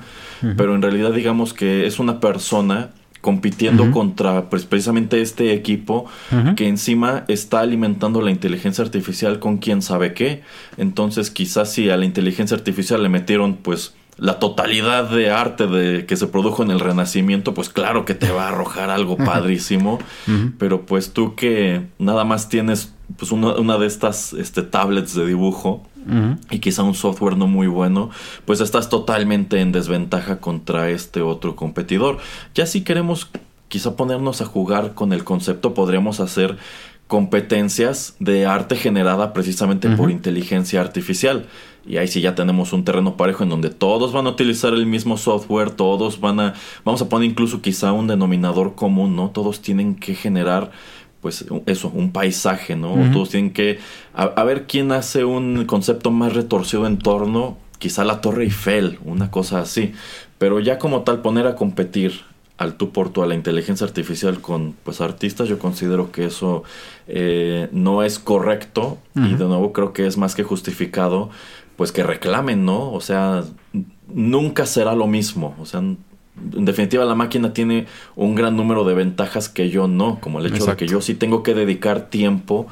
Pero en realidad digamos que es una persona compitiendo contra pues, precisamente este equipo que encima está alimentando la inteligencia artificial con quién sabe qué. Entonces quizás si a la inteligencia artificial le metieron pues la totalidad de arte de que se produjo en el Renacimiento, pues claro que te va a arrojar algo padrísimo, pero pues tú que nada más tienes pues una, una de estas este, tablets de dibujo y quizá un software no muy bueno, pues estás totalmente en desventaja contra este otro competidor. Ya si queremos quizá ponernos a jugar con el concepto, podríamos hacer competencias de arte generada precisamente por inteligencia artificial. Y ahí sí ya tenemos un terreno parejo en donde todos van a utilizar el mismo software, todos van a, vamos a poner incluso quizá un denominador común, ¿no? Todos tienen que generar, pues eso, un paisaje, ¿no? Todos tienen que, a, ver quién hace un concepto más retorcido en torno, quizá la Torre Eiffel, una cosa así. Pero ya como tal poner a competir al tú por tú a la inteligencia artificial con pues artistas, yo considero que eso eh, no es correcto y de nuevo creo que es más que justificado pues que reclamen, ¿no? O sea, nunca será lo mismo. O sea, en definitiva la máquina tiene un gran número de ventajas que yo no, como el hecho de que yo sí tengo que dedicar tiempo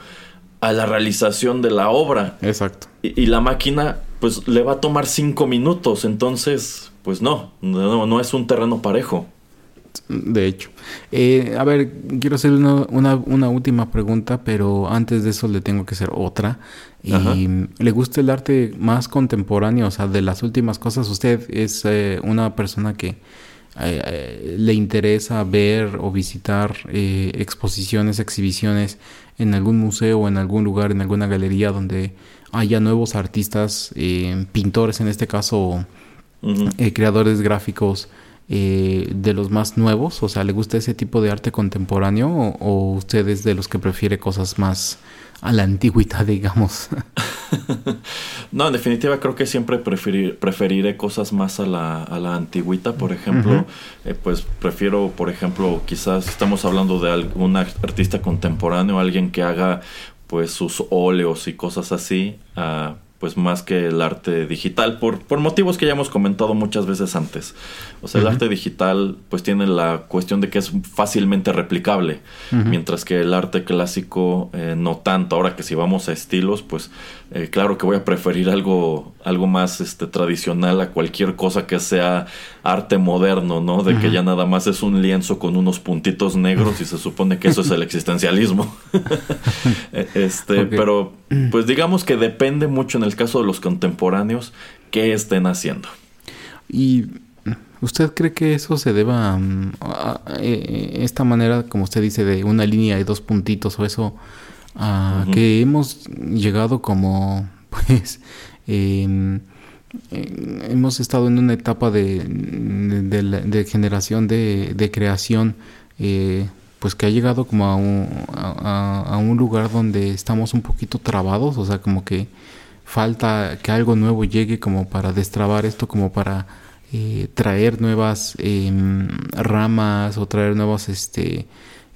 a la realización de la obra. Exacto. Y, la máquina pues le va a tomar cinco minutos. Entonces, pues no, no, no es un terreno parejo. De hecho. Eh, a ver, quiero hacer una, una, última pregunta, pero antes de eso le tengo que hacer otra. Y ¿Le gusta el arte más contemporáneo? O sea, de las últimas cosas. Usted es eh, una persona que eh, le interesa ver o visitar exposiciones, exhibiciones en algún museo o en algún lugar, en alguna galería donde haya nuevos artistas, pintores en este caso, creadores gráficos eh, de los más nuevos? O sea, ¿le gusta ese tipo de arte contemporáneo o, usted es de los que prefiere cosas más a la antigüedad, digamos? no, en definitiva creo que siempre preferiré cosas más a la, a la antigüita. Por ejemplo, eh, pues prefiero, por ejemplo, quizás estamos hablando de algún artista contemporáneo, alguien que haga pues sus óleos y cosas así. Uh, pues más que el arte digital, por, por motivos que ya hemos comentado muchas veces antes. O sea, el arte digital pues tiene la cuestión de que es fácilmente replicable, mientras que el arte clásico eh, no tanto. Ahora que si vamos a estilos, pues eh, claro que voy a preferir algo, algo más este, tradicional a cualquier cosa que sea arte moderno, ¿no? De que ya nada más es un lienzo con unos puntitos negros y se supone que eso es el existencialismo. E, este, pero pues digamos que depende mucho en el caso de los contemporáneos qué estén haciendo. Y ¿Usted cree que eso se deba mm, a, eh, esta manera, como usted dice, de una línea y dos puntitos o eso, a que hemos llegado como, pues, em, hemos estado en una etapa de, de, generación de, de creación, eh, pues que ha llegado como a un, a un lugar donde estamos un poquito trabados, o sea, como que falta que algo nuevo llegue como para destrabar esto, como para eh, traer nuevas em, ramas o traer nuevos este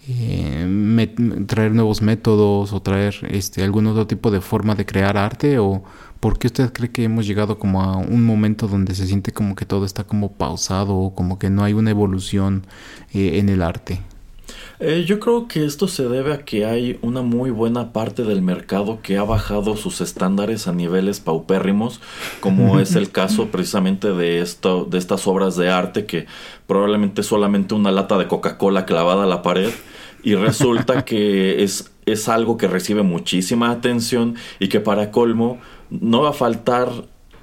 eh, traer nuevos métodos o traer este algún otro tipo de forma de crear arte o por qué usted cree que hemos llegado como a un momento donde se siente como que todo está como pausado o como que no hay una evolución eh, en el arte eh, yo creo que esto se debe a que hay una muy buena parte del mercado que ha bajado sus estándares a niveles paupérrimos, como es el caso precisamente de esto, de estas obras de arte que probablemente solamente una lata de Coca-Cola clavada a la pared y resulta que es, es algo que recibe muchísima atención y que para colmo no va a faltar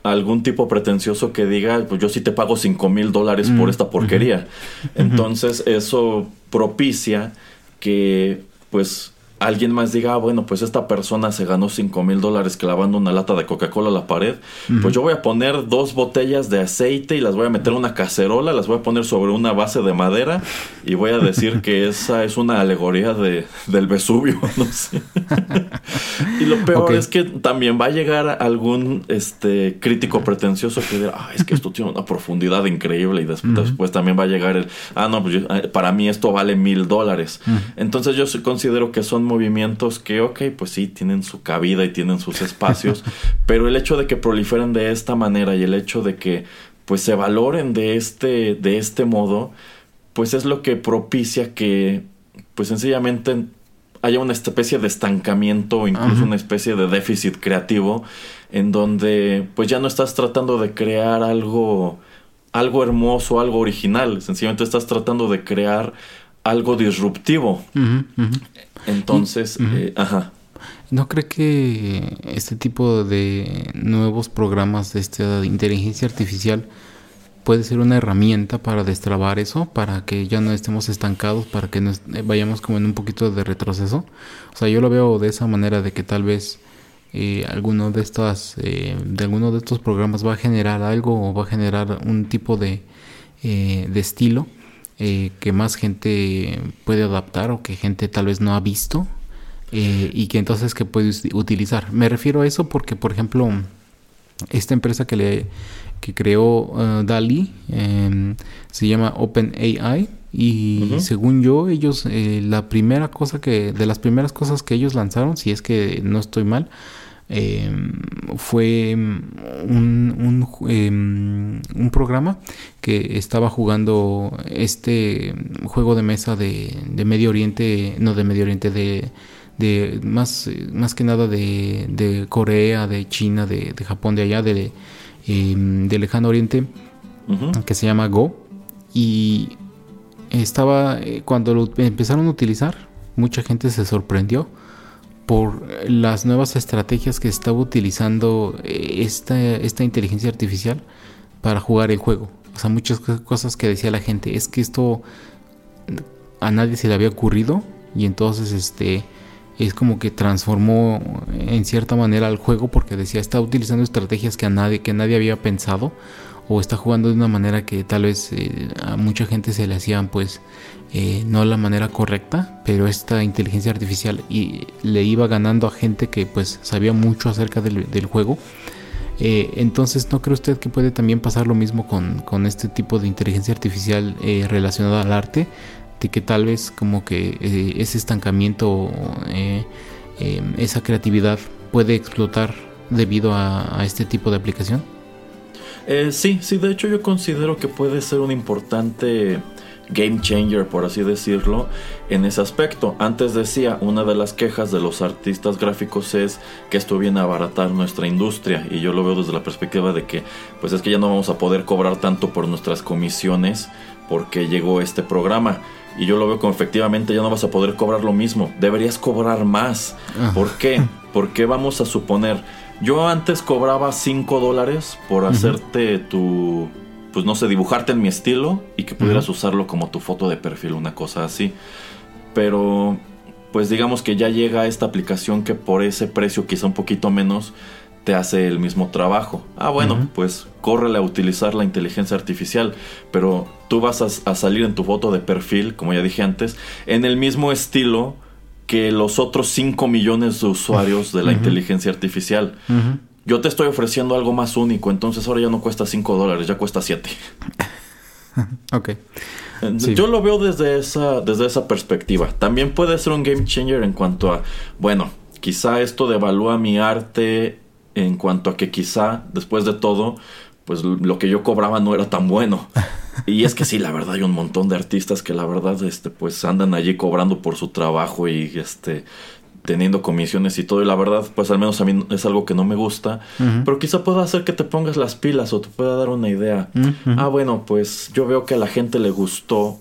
algún tipo pretencioso que diga, pues yo sí te pago cinco mil dólares por mm, esta porquería. Entonces eso propicia que pues alguien más diga, ah, bueno, pues esta persona se ganó 5 mil dólares clavando una lata de Coca-Cola a la pared, pues yo voy a poner dos botellas de aceite y las voy a meter en una cacerola, las voy a poner sobre una base de madera y voy a decir que esa es una alegoría de, del Vesubio, no sé. y lo peor es que también va a llegar algún este crítico pretencioso que diga, ah, es que esto tiene una profundidad increíble y después, también va a llegar el, ah, no, pues eh, para mí esto vale mil dólares. Entonces yo considero que son movimientos que, ok, pues sí, tienen su cabida y tienen sus espacios, pero el hecho de que proliferen de esta manera y el hecho de que pues se valoren de este, de este modo, pues es lo que propicia que pues sencillamente haya una especie de estancamiento o incluso una especie de déficit creativo en donde pues ya no estás tratando de crear algo algo hermoso, algo original, sencillamente estás tratando de crear algo disruptivo. Entonces, eh, ajá. ¿No cree que este tipo de nuevos programas de esta inteligencia artificial puede ser una herramienta para destrabar eso, para que ya no estemos estancados, para que nos eh, vayamos como en un poquito de retroceso? O sea, yo lo veo de esa manera de que tal vez eh, alguno de estas, de alguno de estos programas va a generar algo o va a generar un tipo de, de estilo eh, que más gente puede adaptar o que gente tal vez no ha visto eh, y que entonces que puede utilizar. Me refiero a eso porque, por ejemplo, esta empresa que le que creó uh, DALI em, se llama OpenAI y según yo ellos eh, la primera cosa que de las primeras cosas que ellos lanzaron si es que no estoy mal Em, fue un, em, un, programa que estaba jugando este juego de mesa de, Medio Oriente, no de Medio Oriente, de, de más, más que nada de, de Corea, de China, de, de Japón, de allá, de, em, de lejano oriente, que se llama Go. Y estaba, eh, cuando lo empezaron a utilizar, mucha gente se sorprendió por las nuevas estrategias que estaba utilizando eh, esta, esta inteligencia artificial para jugar el juego. O sea, muchas cosas que decía la gente, es que esto a nadie se le había ocurrido y entonces este es como que transformó en cierta manera al juego porque decía está utilizando estrategias que a nadie que nadie había pensado o está jugando de una manera que tal vez eh, a mucha gente se le hacían pues eh, no la manera correcta pero esta inteligencia artificial y le iba ganando a gente que pues sabía mucho acerca del, juego eh, entonces no cree usted que puede también pasar lo mismo con, con este tipo de inteligencia artificial relacionada al arte que tal vez como que eh, ese estancamiento, eh, em, esa creatividad puede explotar debido a, este tipo de aplicación? Eh, sí, sí, de hecho yo considero que puede ser un importante game changer, por así decirlo, en ese aspecto. Antes decía, una de las quejas de los artistas gráficos es que esto viene a abaratar nuestra industria y yo lo veo desde la perspectiva de que pues es que ya no vamos a poder cobrar tanto por nuestras comisiones porque llegó este programa. Y yo lo veo como efectivamente ya no vas a poder cobrar lo mismo. Deberías cobrar más. ¿Por qué? Porque vamos a suponer, yo antes cobraba 5 dólares por hacerte tu, pues no sé, dibujarte en mi estilo y que pudieras usarlo como tu foto de perfil, una cosa así. Pero, pues digamos que ya llega esta aplicación que por ese precio, quizá un poquito menos, te hace el mismo trabajo. Ah, bueno, pues córrele a utilizar la inteligencia artificial, pero tú vas a, salir en tu foto de perfil, como ya dije antes, en el mismo estilo que los otros 5 millones de usuarios de la inteligencia artificial. Yo te estoy ofreciendo algo más único, entonces ahora ya no cuesta 5 dólares, ya cuesta 7. ok. Yo lo veo desde esa, desde esa perspectiva. También puede ser un game changer en cuanto a, bueno, quizá esto devalúa mi arte en cuanto a que quizá después de todo, pues lo que yo cobraba no era tan bueno. Y es que sí, la verdad hay un montón de artistas que la verdad este pues andan allí cobrando por su trabajo y este teniendo comisiones y todo y la verdad pues al menos a mí es algo que no me gusta, pero quizá pueda hacer que te pongas las pilas o te pueda dar una idea. Ah, bueno, pues yo veo que a la gente le gustó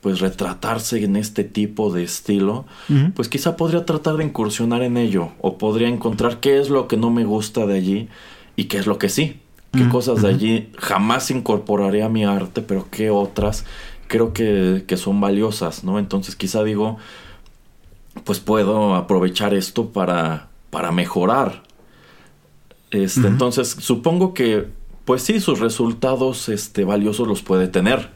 pues retratarse en este tipo de estilo, pues quizá podría tratar de incursionar en ello o podría encontrar qué es lo que no me gusta de allí y qué es lo que sí, qué cosas de allí jamás incorporaré a mi arte, pero qué otras creo que, que son valiosas, ¿no? Entonces quizá digo, pues puedo aprovechar esto para, para mejorar. Este, Entonces supongo que, pues sí, sus resultados este, valiosos los puede tener.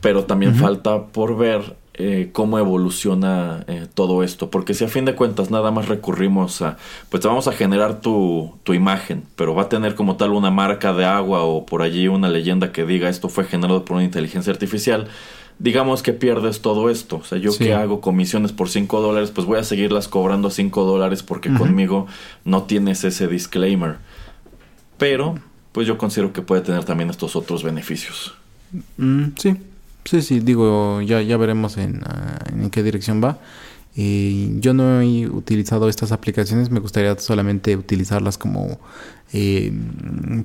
Pero también falta por ver eh, cómo evoluciona eh, todo esto, porque si a fin de cuentas nada más recurrimos a, pues te vamos a generar tu, tu, imagen, pero va a tener como tal una marca de agua o por allí una leyenda que diga esto fue generado por una inteligencia artificial, digamos que pierdes todo esto. O sea, yo que hago comisiones por 5 dólares, pues voy a seguirlas cobrando 5 dólares porque conmigo no tienes ese disclaimer. Pero, pues yo considero que puede tener también estos otros beneficios. Mm, sí, Sí, sí, digo, ya, ya veremos en, ah, en qué dirección va. Eh, yo no he utilizado estas aplicaciones, me gustaría solamente utilizarlas como eh,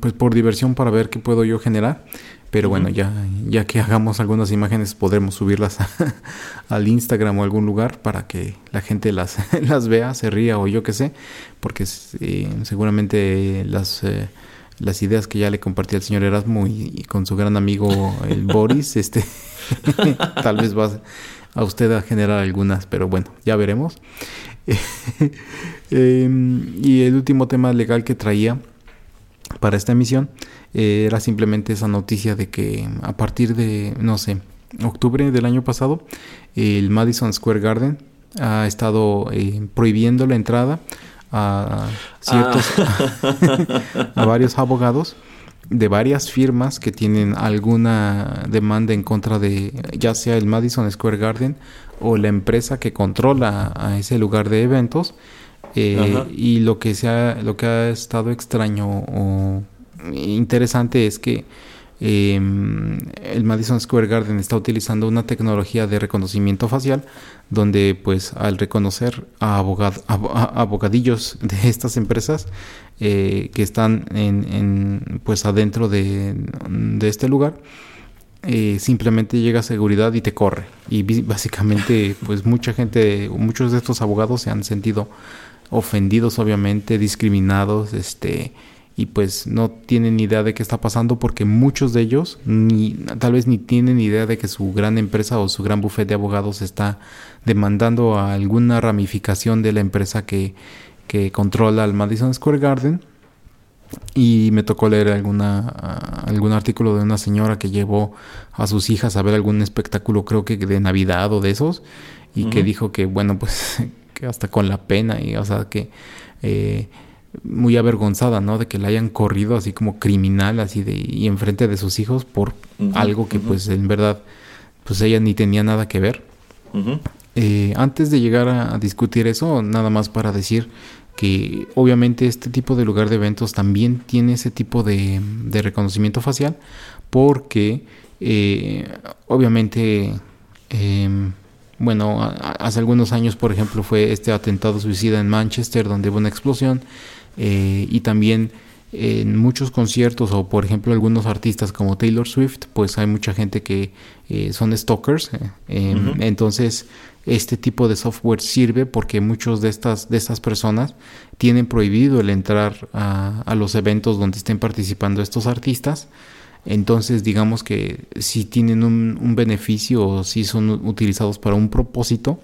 pues por diversión para ver qué puedo yo generar. Pero bueno, ya, ya que hagamos algunas imágenes podremos subirlas al Instagram o algún lugar para que la gente las, las vea, se ría o yo qué sé, porque eh, seguramente las las ideas que ya le compartí al señor Erasmo y, con su gran amigo el Boris, este, tal vez va a usted a generar algunas, pero bueno, ya veremos. Em, y el último tema legal que traía para esta emisión eh, era simplemente esa noticia de que a partir de, no sé, octubre del año pasado, el Madison Square Garden ha estado eh, prohibiendo la entrada a ciertos ah. a varios abogados de varias firmas que tienen alguna demanda en contra de ya sea el Madison Square Garden o la empresa que controla a ese lugar de eventos eh, y lo que se ha, lo que ha estado extraño o interesante es que Em, el Madison Square Garden está utilizando una tecnología de reconocimiento facial donde pues al reconocer a, abogadillos de estas empresas eh, que están en, pues adentro de, este lugar eh, simplemente llega a seguridad y te corre. Y básicamente pues mucha gente muchos de estos abogados se han sentido ofendidos obviamente discriminados este y pues no tienen idea de qué está pasando porque muchos de ellos ni tal vez ni tienen idea de que su gran empresa o su gran bufete de abogados está demandando a alguna ramificación de la empresa que, que controla el Madison Square Garden. Y me tocó leer alguna algún artículo de una señora que llevó a sus hijas a ver algún espectáculo creo que de Navidad o de esos y que dijo que bueno pues que hasta con la pena y o sea que eh, muy avergonzada, ¿no? De que la hayan corrido así como criminal, así de y enfrente de sus hijos por algo que pues en verdad pues ella ni tenía nada que ver. Eh, antes de llegar a, discutir eso, nada más para decir que obviamente este tipo de lugar de eventos también tiene ese tipo de, reconocimiento facial porque eh, obviamente em, bueno, hace algunos años, por ejemplo, fue este atentado suicida en Manchester, donde hubo una explosión, eh, y también en muchos conciertos o por ejemplo algunos artistas como Taylor Swift pues hay mucha gente que eh, son stalkers eh, em, entonces este tipo de software sirve porque muchos de estas de estas personas tienen prohibido el entrar a, los eventos donde estén participando estos artistas. Entonces digamos que si tienen un, un beneficio o si son utilizados para un propósito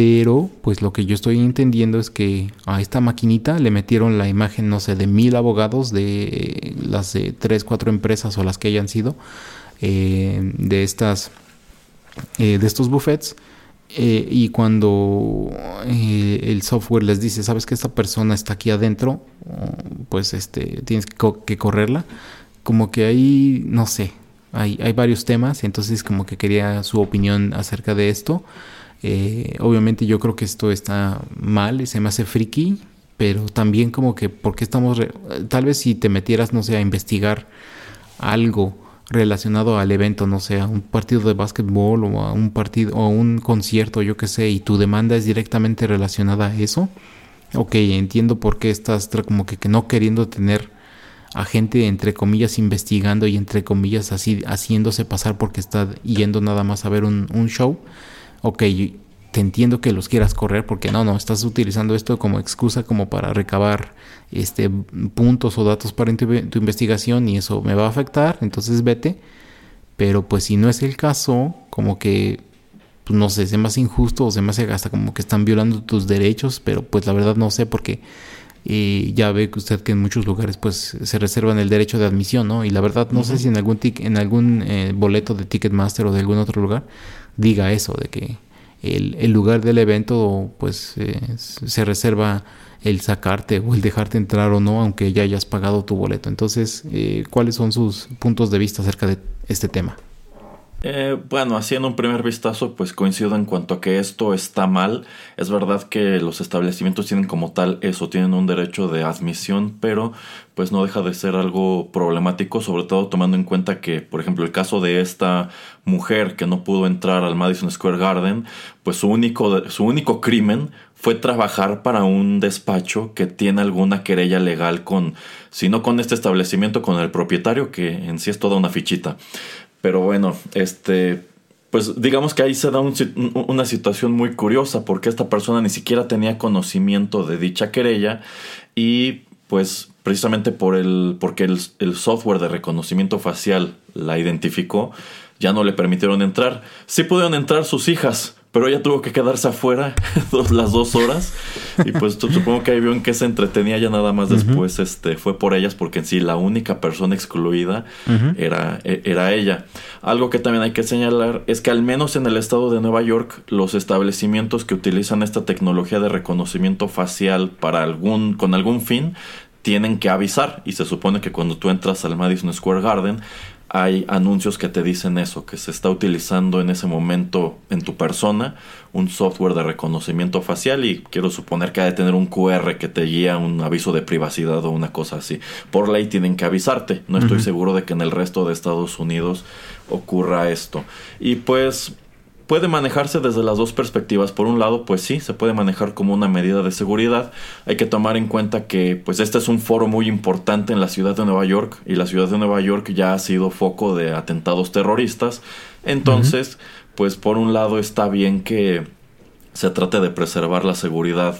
pero pues lo que yo estoy entendiendo es que a esta maquinita le metieron la imagen, no sé, de mil abogados de las de tres, cuatro empresas o las que hayan sido eh, de estas eh, de estos buffets eh, y cuando el software les dice sabes que esta persona está aquí adentro pues este tienes que, correrla como que ahí no sé hay, hay varios temas entonces como que quería su opinión acerca de esto eh, obviamente yo creo que esto está mal, se me hace friki, pero también como que porque estamos, tal vez si te metieras, no sé, a investigar algo relacionado al evento, no sé, a un partido de básquetbol o a un partido o a un concierto, yo qué sé, y tu demanda es directamente relacionada a eso, ok, entiendo por qué estás como que, no queriendo tener a gente entre comillas investigando y entre comillas así haciéndose pasar porque está yendo nada más a ver un show ok, te entiendo que los quieras correr porque no, no, estás utilizando esto como excusa como para recabar este puntos o datos para tu, investigación y eso me va a afectar, entonces vete. Pero pues si no es el caso, como que pues, no sé, se me hace injusto o se me hace hasta como que están violando tus derechos, pero pues la verdad no sé porque eh, ya ve que usted que en muchos lugares pues se reservan el derecho de admisión, ¿no? Y la verdad no sé si en algún en algún eh, boleto de Ticketmaster o de algún otro lugar diga eso, de que el, lugar del evento pues eh, se reserva el sacarte o el dejarte entrar o no, aunque ya hayas pagado tu boleto. Entonces, eh, ¿cuáles son sus puntos de vista acerca de este tema? Eh, bueno, haciendo un primer vistazo, pues coincido en cuanto a que esto está mal. Es verdad que los establecimientos tienen como tal eso, tienen un derecho de admisión, pero pues no deja de ser algo problemático, sobre todo tomando en cuenta que, por ejemplo, el caso de esta mujer que no pudo entrar al Madison Square Garden, pues su único, su único crimen fue trabajar para un despacho que tiene alguna querella legal con, si no con este establecimiento, con el propietario, que en sí es toda una fichita. Pero bueno, este, pues digamos que ahí se da una situación muy curiosa porque esta persona ni siquiera tenía conocimiento de dicha querella y pues precisamente por el, porque el, el, software de reconocimiento facial la identificó, ya no le permitieron entrar. Sí pudieron entrar sus hijas, pero ella tuvo que quedarse afuera las dos horas. Y pues supongo que ahí vio en que se entretenía ya nada más después. este Fue por ellas porque en sí la única persona excluida era, e, era ella. Algo que también hay que señalar es que al menos en el estado de Nueva York los establecimientos que utilizan esta tecnología de reconocimiento facial para algún, con algún fin tienen que avisar. Y se supone que cuando tú entras al Madison Square Garden hay anuncios que te dicen eso, que se está utilizando en ese momento en tu persona un software de reconocimiento facial y quiero suponer que ha de tener un QR que te guía un aviso de privacidad o una cosa así. Por ley tienen que avisarte. No estoy seguro de que en el resto de Estados Unidos ocurra esto. Y pues puede manejarse desde las dos perspectivas. Por un lado, pues sí, se puede manejar como una medida de seguridad. Hay que tomar en cuenta que pues este es un foro muy importante en la ciudad de Nueva York y la ciudad de Nueva York ya ha sido foco de atentados terroristas. Entonces, pues por un lado está bien que se trate de preservar la seguridad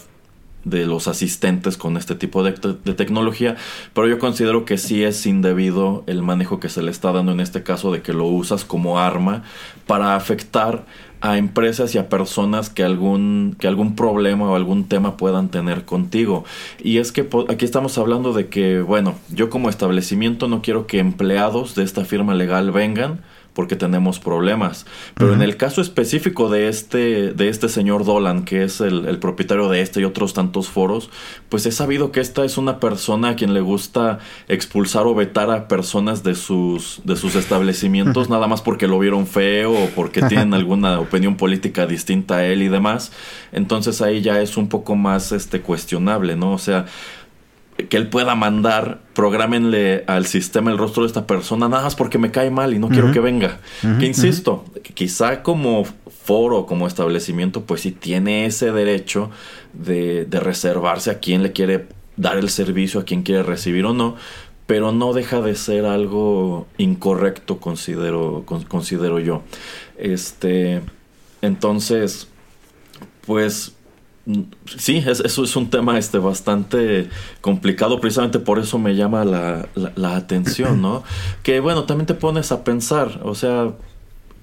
de los asistentes con este tipo de, tecnología, pero yo considero que sí es indebido el manejo que se le está dando en este caso de que lo usas como arma para afectar a empresas y a personas que algún, que algún problema o algún tema puedan tener contigo. Y es que aquí estamos hablando de que, bueno, yo como establecimiento no quiero que empleados de esta firma legal vengan porque tenemos problemas. Pero en el caso específico de este, de este señor Dolan, que es el, propietario de este y otros tantos foros, pues he sabido que esta es una persona a quien le gusta expulsar o vetar a personas de sus, de sus establecimientos, nada más porque lo vieron feo o porque tienen alguna opinión política distinta a él y demás. Entonces ahí ya es un poco más este cuestionable, ¿no? O sea, que él pueda mandar, programenle al sistema el rostro de esta persona, nada más porque me cae mal y no quiero que venga. que insisto, quizá como foro, como establecimiento, pues sí tiene ese derecho de, de reservarse a quién le quiere dar el servicio, a quién quiere recibir o no, pero no deja de ser algo incorrecto, considero, considero yo. Este, entonces, pues Sí, eso es un tema este, bastante complicado, precisamente por eso me llama la, la, atención, ¿no? Que bueno, también te pones a pensar, o sea,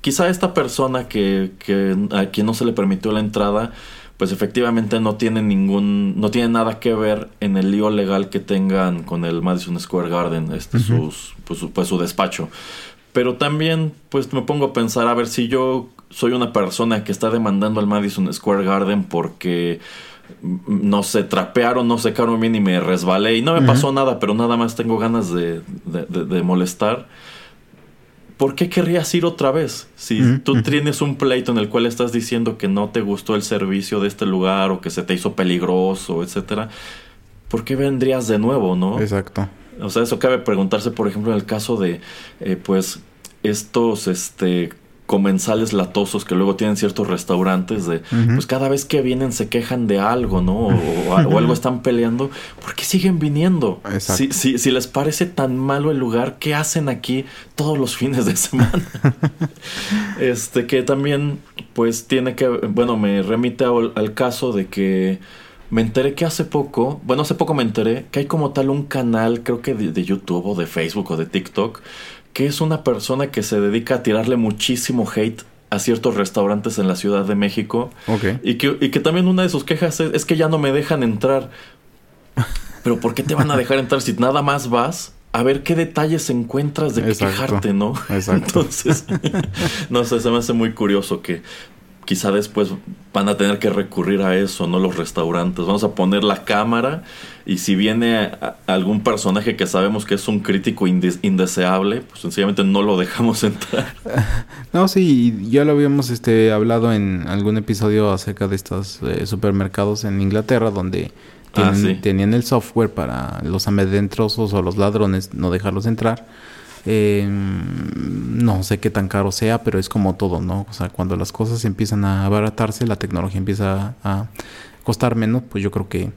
quizá esta persona que, que a quien no se le permitió la entrada, pues efectivamente no tiene ningún, no tiene nada que ver en el lío legal que tengan con el Madison Square Garden, este, sus, pues, pues su despacho. Pero también, pues me pongo a pensar, a ver si yo soy una persona que está demandando al Madison Square Garden porque mm, no sé, trapearon, no secaron bien y me resbalé y no me pasó nada, pero nada más tengo ganas de, de, molestar. ¿Por qué querrías ir otra vez? Si tú tienes un pleito en el cual estás diciendo que no te gustó el servicio de este lugar o que se te hizo peligroso, etcétera, ¿por qué vendrías de nuevo, no? Exacto. O sea, eso cabe preguntarse, por ejemplo, en el caso de, eh, pues, estos, este, comensales latosos que luego tienen ciertos restaurantes de pues cada vez que vienen se quejan de algo, ¿no? O, algo están peleando, ¿por qué siguen viniendo? Si, si, si, les parece tan malo el lugar, ¿qué hacen aquí todos los fines de semana? este que también pues tiene que, bueno, me remite al, caso de que me enteré que hace poco, bueno, hace poco me enteré que hay como tal un canal, creo que de YouTube o de Facebook o de TikTok, que es una persona que se dedica a tirarle muchísimo hate a ciertos restaurantes en la Ciudad de México. Y, que, y que también una de sus quejas es, que ya no me dejan entrar. Pero ¿por qué te van a dejar entrar si nada más vas a ver qué detalles encuentras de quejarte, ¿no? Exacto. Entonces, no sé, se me hace muy curioso que quizá después van a tener que recurrir a eso, ¿no? Los restaurantes. Vamos a poner la cámara y si viene algún personaje que sabemos que es un crítico indeseable, pues sencillamente no lo dejamos entrar. No, sí, ya lo habíamos este, hablado en algún episodio acerca de estos eh, supermercados en Inglaterra donde ah, tenían el software para los amedrentosos o los ladrones no dejarlos entrar eh, no sé qué tan caro sea, pero es como todo, ¿no? O sea, cuando las cosas empiezan a abaratarse, la tecnología empieza a costar menos, pues yo creo que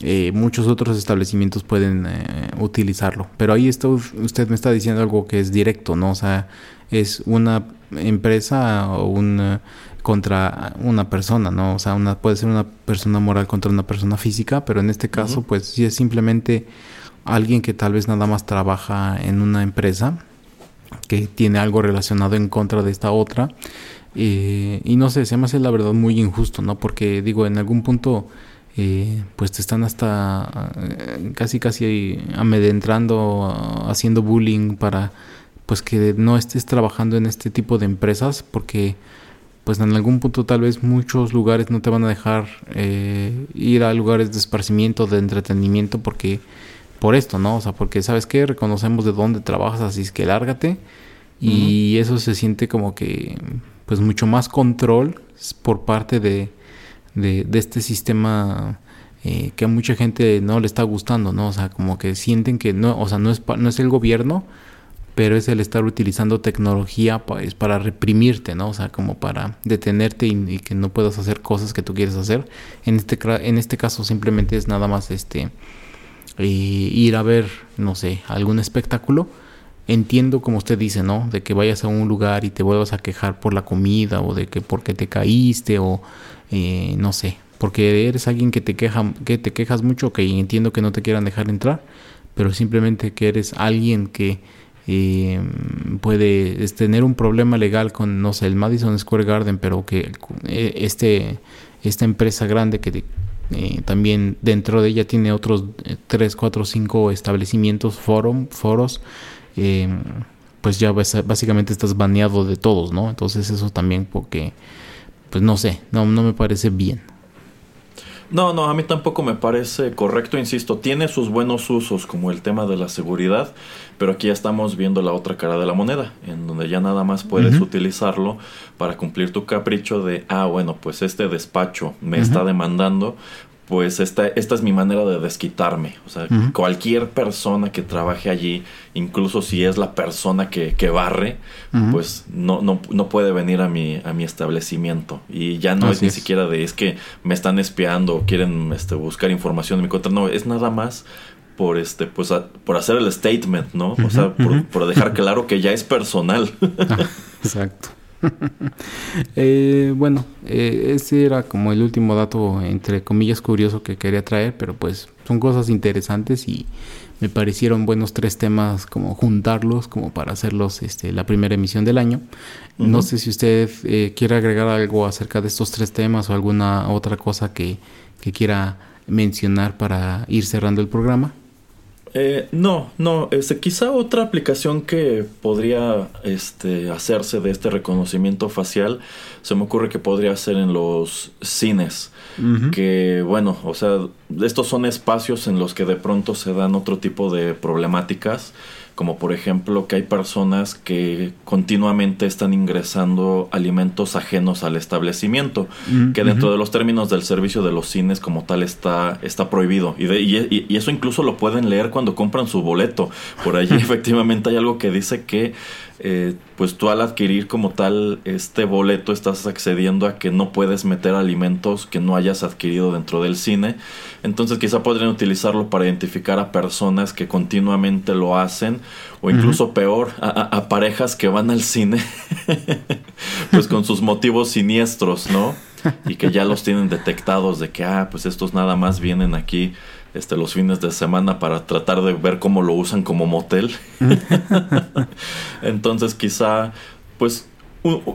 eh, muchos otros establecimientos pueden eh, utilizarlo. Pero ahí está, usted me está diciendo algo que es directo, ¿no? O sea, es una empresa o una contra una persona, ¿no? O sea, una, puede ser una persona moral contra una persona física, pero en este caso, pues sí es simplemente alguien que tal vez nada más trabaja en una empresa que tiene algo relacionado en contra de esta otra. Eh, y no sé, se me hace la verdad muy injusto, ¿no? Porque digo, en algún punto, eh, pues te están hasta eh, casi, casi amedrentando, haciendo bullying para, pues que no estés trabajando en este tipo de empresas, porque pues en algún punto tal vez muchos lugares no te van a dejar ir a lugares de esparcimiento, de entretenimiento, porque por esto, ¿no? O sea, porque sabes que reconocemos de dónde trabajas, así es que lárgate. Y eso se siente como que, pues, mucho más control por parte de, de, este sistema eh, que a mucha gente no le está gustando, ¿no? O sea, como que sienten que no, o sea, no es, no es el gobierno, pero es el estar utilizando tecnología pues, para reprimirte, ¿no? O sea, como para detenerte y, que no puedas hacer cosas que tú quieres hacer. En este, en este caso simplemente es nada más este ir a ver, no sé, algún espectáculo. Entiendo como usted dice, ¿no? De que vayas a un lugar y te vuelvas a quejar por la comida o de que porque te caíste o eh, no sé, porque eres alguien que te queja, que te quejas mucho, que entiendo que no te quieran dejar entrar, pero simplemente que eres alguien que eh, puede tener un problema legal con, no sé, el Madison Square Garden, pero que eh, este, esta empresa grande que eh, también dentro de ella tiene otros 3, 4, 5 establecimientos, forum, foros, eh, pues ya básicamente estás baneado de todos, ¿no? Entonces eso también porque, pues no sé, no, no me parece bien. No, no, a mí tampoco me parece correcto, insisto, tiene sus buenos usos como el tema de la seguridad, pero aquí ya estamos viendo la otra cara de la moneda, en donde ya nada más puedes utilizarlo para cumplir tu capricho de, ah, bueno, pues este despacho me está demandando, pues esta, esta es mi manera de desquitarme. O sea, cualquier persona que trabaje allí, incluso si es la persona que, que barre, pues no, no, no, puede venir a mi, a mi establecimiento. Y ya no es ni siquiera de es que me están espiando o quieren este, buscar información en mi contra. No, es nada más por este, pues por hacer el statement, ¿no? o sea, por, por, dejar claro que ya es personal. exacto. Eh, bueno, eh, ese era como el último dato, entre comillas, curioso que quería traer, pero pues son cosas interesantes y me parecieron buenos tres temas como juntarlos, como para hacerlos este, la primera emisión del año. No sé si usted eh, quiere agregar algo acerca de estos tres temas o alguna otra cosa que, que quiera mencionar para ir cerrando el programa. Eh, no, no, este, quizá otra aplicación que podría este, hacerse de este reconocimiento facial, se me ocurre que podría ser en los cines, que bueno, o sea, estos son espacios en los que de pronto se dan otro tipo de problemáticas como por ejemplo que hay personas que continuamente están ingresando alimentos ajenos al establecimiento, mm, que dentro de los términos del servicio de los cines como tal está, está prohibido. Y, y, eso incluso lo pueden leer cuando compran su boleto. Por allí efectivamente hay algo que dice que eh, pues tú al adquirir como tal este boleto estás accediendo a que no puedes meter alimentos que no hayas adquirido dentro del cine. Entonces quizá podrían utilizarlo para identificar a personas que continuamente lo hacen o incluso peor, a, parejas que van al cine pues con sus motivos siniestros, ¿no? Y que ya los tienen detectados de que, ah, pues estos nada más vienen aquí este, los fines de semana para tratar de ver cómo lo usan como motel. Entonces quizá, pues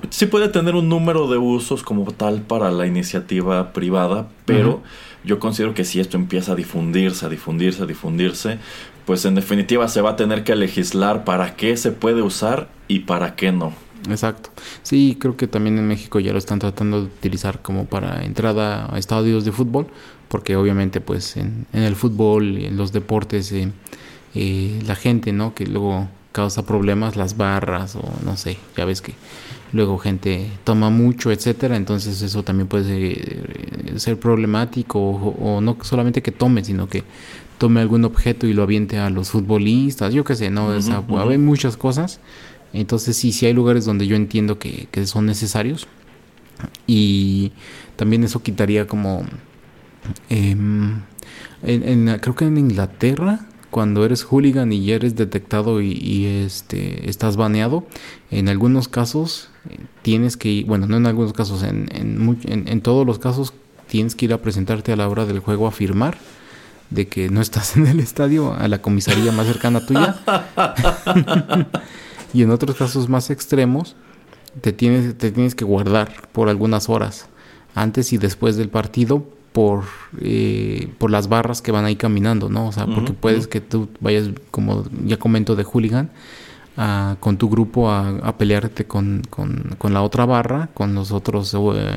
sí puede tener un número de usos como tal para la iniciativa privada, pero yo considero que si esto empieza a difundirse, a difundirse, a difundirse, pues en definitiva se va a tener que legislar para qué se puede usar y para qué no. Exacto. Sí, creo que también en México ya lo están tratando de utilizar como para entrada a estadios de fútbol, porque obviamente pues en, el fútbol en los deportes eh, eh, la gente, ¿no? Que luego causa problemas, las barras o no sé, ya ves que luego gente toma mucho, etcétera, entonces eso también puede eh, ser, problemático o, no solamente que tome, sino que tome algún objeto y lo aviente a los futbolistas, yo qué sé, no, hay muchas cosas, entonces sí, sí hay lugares donde yo entiendo que, que son necesarios y también eso quitaría como Em, en, creo que en Inglaterra, cuando eres hooligan y ya eres detectado y, este, estás baneado, en algunos casos eh, tienes que ir, bueno, no en algunos casos, en, en, todos los casos tienes que ir a presentarte a la hora del juego a firmar de que no estás en el estadio a la comisaría más cercana tuya. y en otros casos más extremos, te tienes, te tienes que guardar por algunas horas, antes y después del partido, por, eh, por las barras que van ahí caminando, ¿no? O sea, porque puedes que tú vayas, como ya comento, de hooligan con tu grupo a, pelearte con, la otra barra, con los otros eh,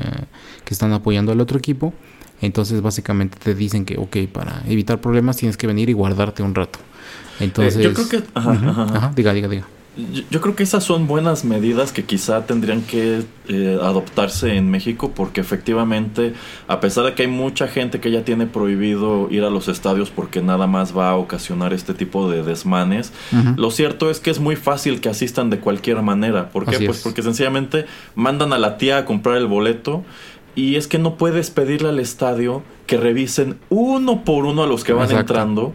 que están apoyando al otro equipo. Entonces básicamente te dicen que, ok, para evitar problemas tienes que venir y guardarte un rato. Entonces... yo creo que... diga, diga, diga. Yo, creo que esas son buenas medidas que quizá tendrían que eh, adoptarse en México porque efectivamente, a pesar de que hay mucha gente que ya tiene prohibido ir a los estadios porque nada más va a ocasionar este tipo de desmanes, lo cierto es que es muy fácil que asistan de cualquier manera. ¿Por qué? Pues porque sencillamente mandan a la tía a comprar el boleto y es que no puedes pedirle al estadio que revisen uno por uno a los que van entrando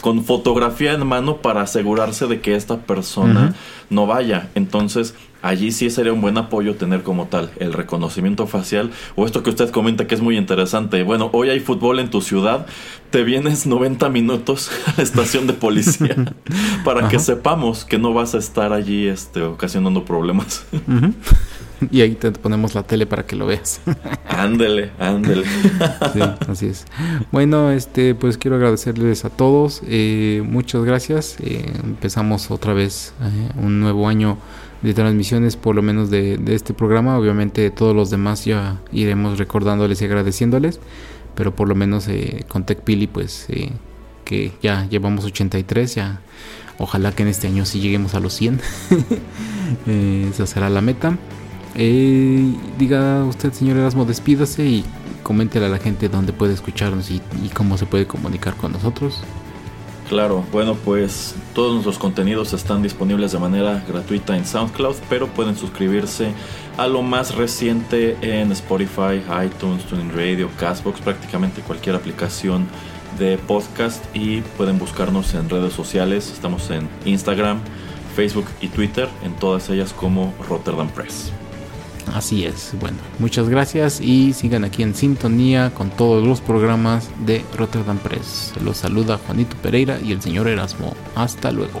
con fotografía en mano para asegurarse de que esta persona no vaya. Entonces, allí sí sería un buen apoyo tener como tal el reconocimiento facial o esto que usted comenta que es muy interesante. Bueno, hoy hay fútbol en tu ciudad, te vienes 90 minutos a la estación de policía para que sepamos que no vas a estar allí este, ocasionando problemas. y ahí te ponemos la tele para que lo veas. ándele, ándele. sí, así es. Bueno, este, pues quiero agradecerles a todos. Eh, muchas gracias. Eh, empezamos otra vez eh, un nuevo año de transmisiones, por lo menos de, este programa. Obviamente todos los demás ya iremos recordándoles y agradeciéndoles. Pero por lo menos con TechPili, pues que ya llevamos 83, ya ojalá que en este año sí lleguemos a los 100. esa será la meta. Eh, diga usted, señor Erasmo, despídase y coméntele a la gente dónde puede escucharnos y, cómo se puede comunicar con nosotros. Claro, bueno, pues todos nuestros contenidos están disponibles de manera gratuita en SoundCloud, pero pueden suscribirse a lo más reciente en Spotify, iTunes, TuneIn Radio, Castbox, prácticamente cualquier aplicación de podcast y pueden buscarnos en redes sociales. Estamos en Instagram, Facebook y Twitter, en todas ellas como Rotterdam Press. Así es. Bueno, muchas gracias y sigan aquí en sintonía con todos los programas de Rotterdam Press. Los saluda Juanito Pereira y el señor Erasmo. Hasta luego.